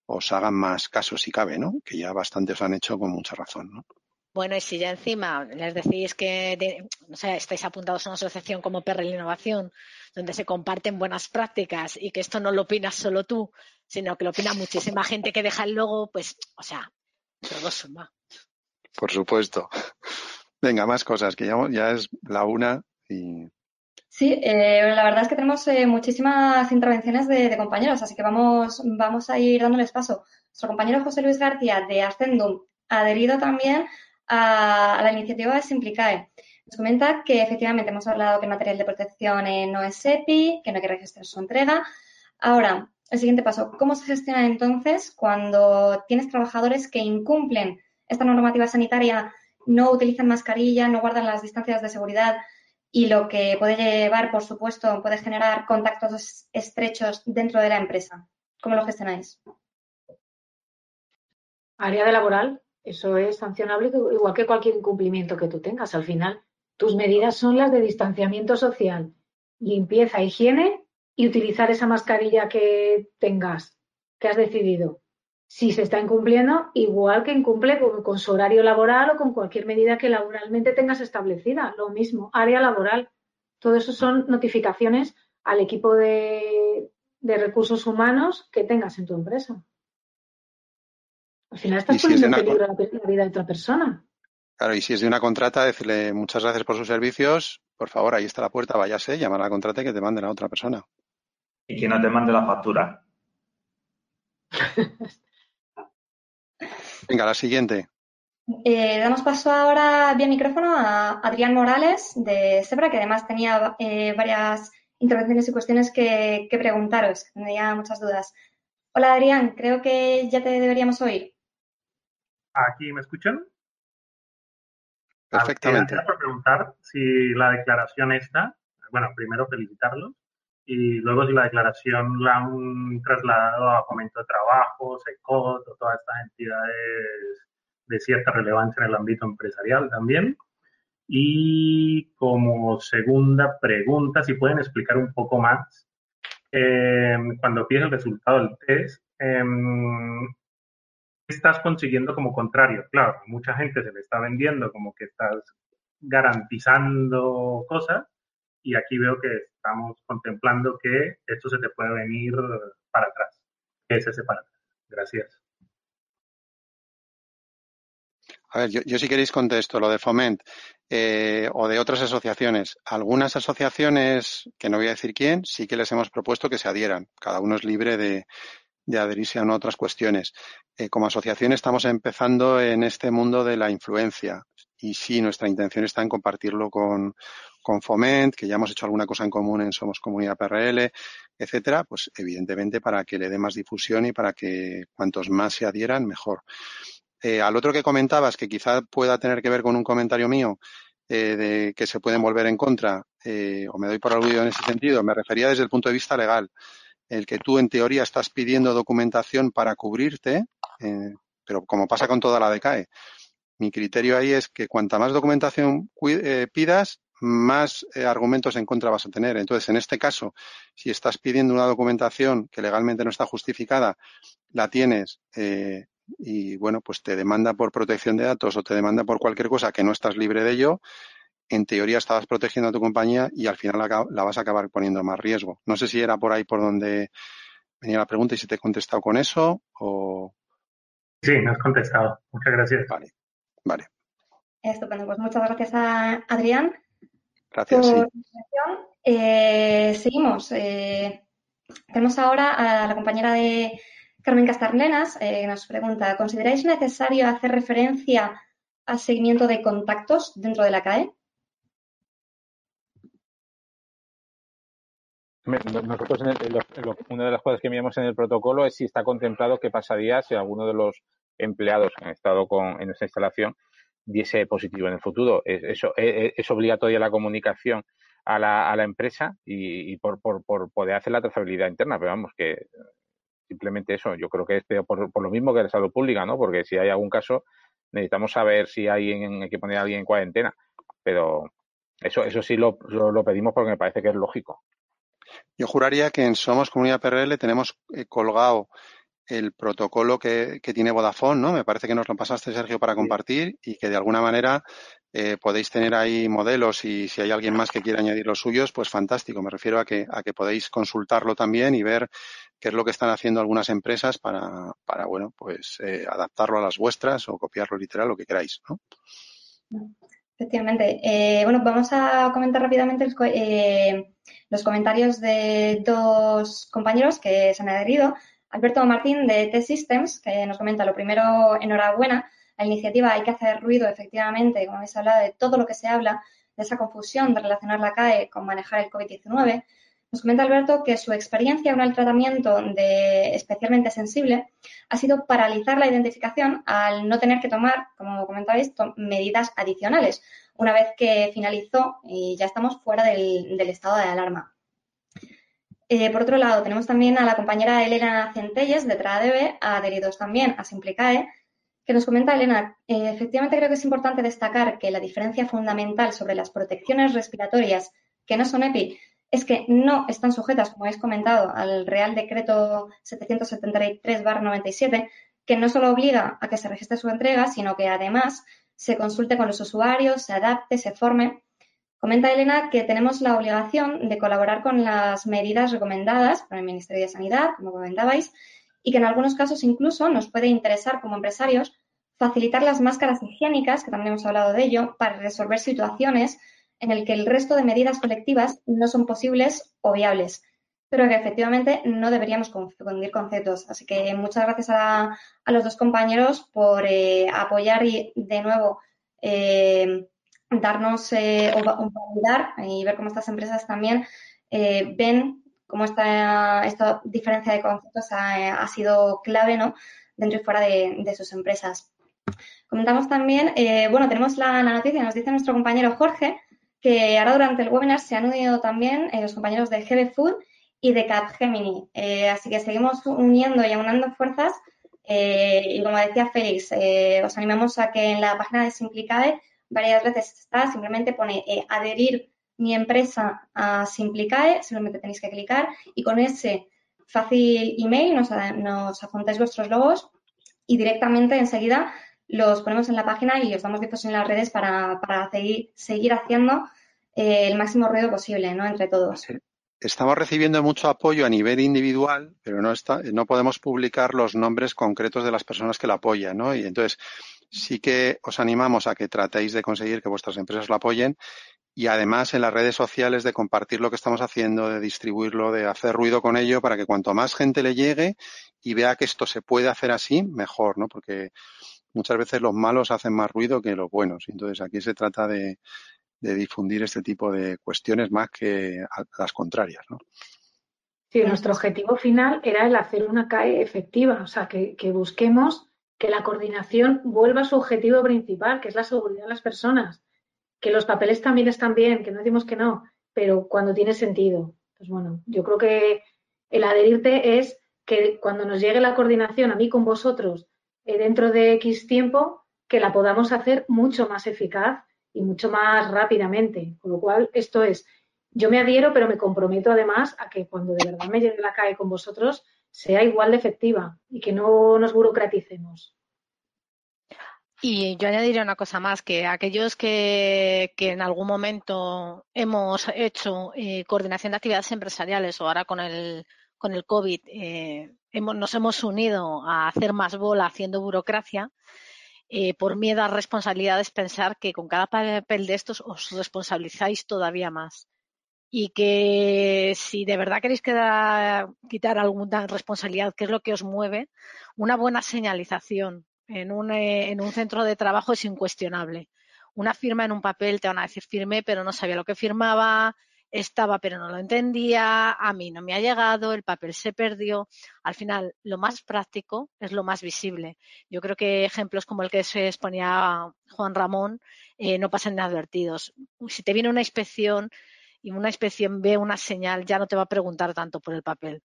B: os hagan más caso si cabe, ¿no? Que ya bastante os han hecho con mucha razón, ¿no?
C: Bueno, y si ya encima les decís que o sea, estáis apuntados a una asociación como Perrel Innovación, donde se comparten buenas prácticas y que esto no lo opinas solo tú, sino que lo opina muchísima gente que deja el logo, pues, o sea, todo suma.
B: Por supuesto. Venga, más cosas, que ya, es la una y.
A: Sí, eh, la verdad es que tenemos eh, muchísimas intervenciones de, compañeros, así que vamos, vamos a ir dándoles paso. Nuestro compañero José Luis García de Ascendum ha adherido también a, la iniciativa de Simplicae. Nos comenta que efectivamente hemos hablado que el material de protección eh, no es EPI, que no hay que registrar su entrega. Ahora, el siguiente paso, ¿cómo se gestiona entonces cuando tienes trabajadores que incumplen esta normativa sanitaria, no utilizan mascarilla, no guardan las distancias de seguridad y lo que puede llevar, por supuesto, puede generar contactos estrechos dentro de la empresa? ¿Cómo lo gestionáis?
D: Área de laboral, eso es sancionable igual que cualquier incumplimiento que tú tengas. Al final, tus medidas son las de distanciamiento social, limpieza, higiene y utilizar esa mascarilla que tengas, que has decidido. Si se está incumpliendo, igual que incumple con, su horario laboral o con cualquier medida que laboralmente tengas establecida. Lo mismo, área laboral. Todo eso son notificaciones al equipo de recursos humanos que tengas en tu empresa. Al final estás poniendo en peligro la vida de otra persona.
B: Claro, y si es de una contrata, decirle muchas gracias por sus servicios, por favor, ahí está la puerta, váyase, llama a la contrata y que te manden a otra persona.
E: Y que no te mande la factura. <laughs>
B: Venga, la siguiente.
A: Eh, damos paso ahora vía micrófono a Adrián Morales de Sebra, que además tenía eh, varias intervenciones y cuestiones que, preguntaros. Tenía muchas dudas. Hola Adrián, creo que ya te deberíamos oír.
H: ¿Aquí me escuchan?
B: Perfectamente.
H: por preguntar si la declaración está, bueno, primero felicitarlos y luego si la declaración la han trasladado a Fomento de Trabajo, SECOT o todas estas entidades de cierta relevancia en el ámbito empresarial también. Y como segunda pregunta, si pueden explicar un poco más, eh, cuando pides el resultado del test, eh, ¿qué estás consiguiendo como contrario? Claro, mucha gente se le está vendiendo como que estás garantizando cosas y aquí veo que estamos contemplando que esto se te puede venir para atrás. ¿Qué es ese para atrás? Gracias.
B: A ver, yo, si queréis contesto lo de Foment eh, o de otras asociaciones. Algunas asociaciones, que no voy a decir quién, sí que les hemos propuesto que se adhieran. Cada uno es libre de, adherirse a otras cuestiones. Eh, como asociación estamos empezando en este mundo de la influencia y sí, nuestra intención está en compartirlo con, con Foment, que ya hemos hecho alguna cosa en común en Somos Comunidad PRL, etcétera, pues evidentemente para que le dé más difusión y para que cuantos más se adhieran, mejor. Eh, al otro que comentabas, que quizá pueda tener que ver con un comentario mío, eh, de que se pueden volver en contra, o me doy por aludido en ese sentido, me refería desde el punto de vista legal. El que tú, en teoría, estás pidiendo documentación para cubrirte, pero como pasa con toda la DECAE, mi criterio ahí es que cuanta más documentación pidas, más argumentos en contra vas a tener. Entonces, en este caso, si estás pidiendo una documentación que legalmente no está justificada, la tienes, eh, y bueno, pues te demanda por protección de datos o te demanda por cualquier cosa que no estás libre de ello, en teoría estabas protegiendo a tu compañía y al final la, vas a acabar poniendo más riesgo. No sé si era por ahí por donde venía la pregunta y si te he contestado con eso o...
H: Sí, me has contestado. Muchas gracias.
B: Vale, vale.
A: Estupendo. Pues muchas gracias a Adrián.
B: Gracias, sí.
A: Eh, seguimos. Eh, tenemos ahora a la compañera de Carmen Castarlenas eh, nos pregunta, ¿consideráis necesario hacer referencia al seguimiento de contactos dentro de la CAE?
F: Nosotros, una de las cosas que miramos en el protocolo es si está contemplado qué pasaría si alguno de los empleados han estado con, en esa instalación diese positivo en el futuro. Es, eso, es, es obligatoria la comunicación a la, a la empresa y, por, por, por, poder hacer la trazabilidad interna, pero vamos, que simplemente eso. Yo creo que es por, por, lo mismo que la salud pública, ¿no? Porque si hay algún caso, necesitamos saber si hay, en, que poner a alguien en cuarentena. Pero eso, eso sí lo, lo, pedimos porque me parece que es lógico.
B: Yo juraría que en Somos Comunidad PRL tenemos eh, colgado el protocolo que, que, tiene Vodafone, ¿no? Me parece que nos lo pasaste, Sergio, para compartir y que de alguna manera eh, podéis tener ahí modelos y si hay alguien más que quiera añadir los suyos, pues fantástico. Me refiero a que, a que podéis consultarlo también y ver qué es lo que están haciendo algunas empresas para, para bueno, pues eh, adaptarlo a las vuestras o copiarlo literal, lo que queráis, ¿no?
A: Efectivamente. Eh, bueno, vamos a comentar rápidamente los, eh, los comentarios de dos compañeros que se han adherido. Alberto Martín de T-Systems, que nos comenta lo primero, enhorabuena. La iniciativa hay que hacer ruido, efectivamente, como habéis hablado, de todo lo que se habla, de esa confusión de relacionar la CAE con manejar el COVID-19. Nos comenta Alberto que su experiencia con el tratamiento de especialmente sensible ha sido paralizar la identificación al no tener que tomar, como comentabais, medidas adicionales, una vez que finalizó y ya estamos fuera del, estado de alarma. Eh, por otro lado, tenemos también a la compañera Elena Centelles de TRADB, adheridos también a Simplicae, que nos comenta Elena, eh, efectivamente creo que es importante destacar que la diferencia fundamental sobre las protecciones respiratorias que no son EPI es que no están sujetas, como habéis comentado, al Real Decreto 773-97, que no solo obliga a que se registre su entrega, sino que además se consulte con los usuarios, se adapte, se forme. Comenta Elena que tenemos la obligación de colaborar con las medidas recomendadas por el Ministerio de Sanidad, como comentabais, y que en algunos casos incluso nos puede interesar como empresarios facilitar las máscaras higiénicas, que también hemos hablado de ello, para resolver situaciones en las que el resto de medidas colectivas no son posibles o viables, pero que efectivamente no deberíamos confundir conceptos. Así que muchas gracias a, los dos compañeros por eh, apoyar y de nuevo eh, darnos eh, o, validar y ver cómo estas empresas también ven cómo esta, esta diferencia de conceptos ha, sido clave ¿no? dentro y fuera de, sus empresas. Comentamos también, bueno, tenemos la, la, noticia, nos dice nuestro compañero Jorge, que ahora durante el webinar se han unido también los compañeros de GB Food y de Capgemini. Eh, así que seguimos uniendo y aunando fuerzas. Eh, y como decía Félix, eh, os animamos a que en la página de Simplicae varias veces está, simplemente pone adherir mi empresa a Simplicae, simplemente tenéis que clicar y con ese fácil email nos, nos apuntáis vuestros logos y directamente enseguida los ponemos en la página y os damos difusión en las redes para, para seguir, seguir haciendo el máximo ruido posible ¿no? entre todos
B: estamos recibiendo mucho apoyo a nivel individual, pero no, está, no podemos publicar los nombres concretos de las personas que la apoyan, ¿no? Y entonces sí que os animamos a que tratéis de conseguir que vuestras empresas lo apoyen y además en las redes sociales de compartir lo que estamos haciendo, de distribuirlo, de hacer ruido con ello para que cuanto más gente le llegue y vea que esto se puede hacer así, mejor, ¿no? Porque muchas veces los malos hacen más ruido que los buenos. Entonces aquí se trata de, difundir este tipo de cuestiones más que las contrarias, ¿no?
D: Sí, nuestro objetivo final era el hacer una CAE efectiva, o sea, que, busquemos que la coordinación vuelva a su objetivo principal, que es la seguridad de las personas, que los papeles también están bien, que no decimos que no, pero cuando tiene sentido. Pues bueno, yo creo que el adherirte es que cuando nos llegue la coordinación a mí con vosotros dentro de X tiempo, que la podamos hacer mucho más eficaz y mucho más rápidamente. Con lo cual, esto es, yo me adhiero, pero me comprometo además a que cuando de verdad me llegue la CAE con vosotros sea igual de efectiva y que no nos burocraticemos.
C: Y yo añadiría una cosa más, que aquellos que, que en algún momento hemos hecho eh, coordinación de actividades empresariales o ahora con el, con el COVID eh, hemos, nos hemos unido a hacer más bola haciendo burocracia, eh, por miedo a responsabilidades, pensar que con cada papel de estos os responsabilizáis todavía más. Y que si de verdad queréis quitar alguna responsabilidad, que es lo que os mueve, una buena señalización en un, eh, en un centro de trabajo es incuestionable. Una firma en un papel te van a decir firme, pero no sabía lo que firmaba, estaba pero no lo entendía, a mí no me ha llegado, el papel se perdió. Al final, lo más práctico es lo más visible. Yo creo que ejemplos como el que se exponía Juan Ramón eh, no pasan inadvertidos. Si te viene una inspección y una inspección ve una señal, ya no te va a preguntar tanto por el papel.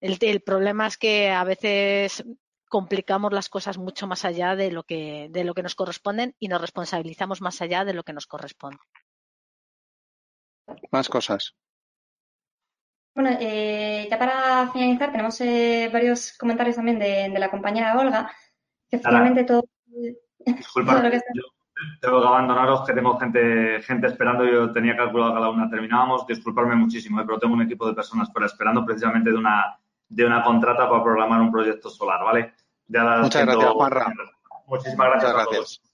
C: El, el problema es que a veces complicamos las cosas mucho más allá de lo que de lo que nos corresponden y nos responsabilizamos más allá de lo que nos corresponde.
B: Más cosas.
A: Bueno, eh, ya para finalizar, tenemos eh, varios comentarios también de, la compañera Olga, que finalmente todo,
E: Disculpa, <laughs> yo tengo que abandonaros que tengo gente, gente esperando, yo tenía calculado que a la una terminábamos, disculparme muchísimo, eh, pero tengo un equipo de personas pero esperando precisamente de una, de una contrata para programar un proyecto solar, ¿vale?
B: Muchas gracias, Juanra.
E: Muchísimas gracias.
B: Muchas gracias.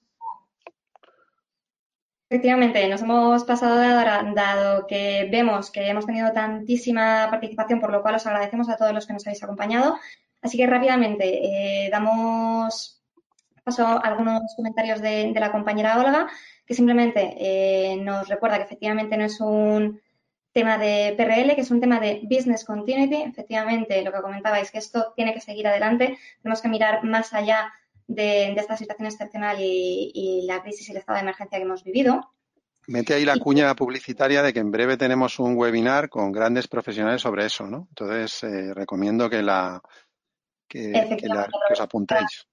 A: Efectivamente, nos hemos pasado de ahora, dado que vemos que hemos tenido tantísima participación, por lo cual os agradecemos a todos los que nos habéis acompañado. Así que rápidamente eh, damos paso a algunos comentarios de, la compañera Olga, que simplemente eh, nos recuerda que efectivamente no es un tema de PRL, que es un tema de business continuity. Efectivamente, lo que comentabais, que esto tiene que seguir adelante. Tenemos que mirar más allá de, esta situación excepcional y, la crisis y el estado de emergencia que hemos vivido.
B: Mete ahí la cuña publicitaria de que en breve tenemos un webinar con grandes profesionales sobre eso, ¿no? Entonces, eh, recomiendo que la que, os apuntéis.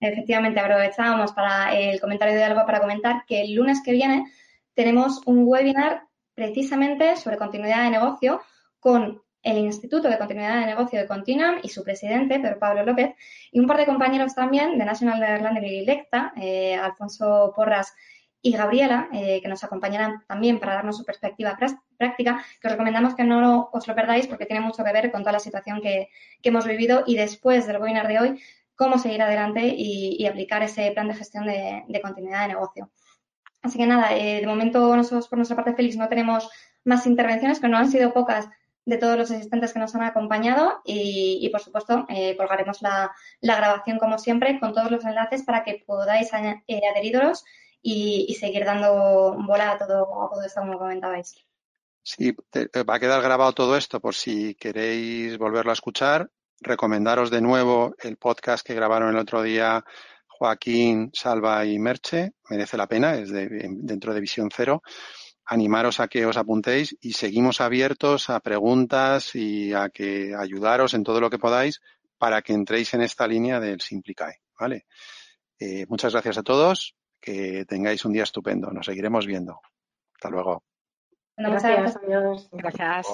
A: Efectivamente, aprovechábamos para el comentario de algo para comentar que el lunes que viene tenemos un webinar precisamente sobre continuidad de negocio con el Instituto de Continuidad de Negocio de Continuum y su presidente, Pedro Pablo López, y un par de compañeros también de National Netherlands Electa, eh, Alfonso Porras y Gabriela, eh, que nos acompañarán también para darnos su perspectiva práctica, que os recomendamos que no os lo perdáis porque tiene mucho que ver con toda la situación que, hemos vivido y después del webinar de hoy, cómo seguir adelante y, aplicar ese plan de gestión de, continuidad de negocio. Así que nada, eh, de momento nosotros por nuestra parte, Félix, no tenemos más intervenciones, que no han sido pocas de todos los asistentes que nos han acompañado y, por supuesto, eh, colgaremos la, grabación como siempre con todos los enlaces para que podáis eh, y, seguir dando bola a todo, a todo esto como comentabais.
B: Sí, va a quedar grabado todo esto por si queréis volverlo a escuchar. Recomendaros de nuevo el podcast que grabaron el otro día Joaquín, Salva y Merche. Merece la pena, es dentro de Visión Cero animaros a que os apuntéis y seguimos abiertos a preguntas y a que ayudaros en todo lo que podáis para que entréis en esta línea del Simplicae, ¿vale? Eh, muchas gracias a todos, que tengáis un día estupendo, nos seguiremos viendo. Hasta luego.
D: Gracias, adiós.
C: Gracias.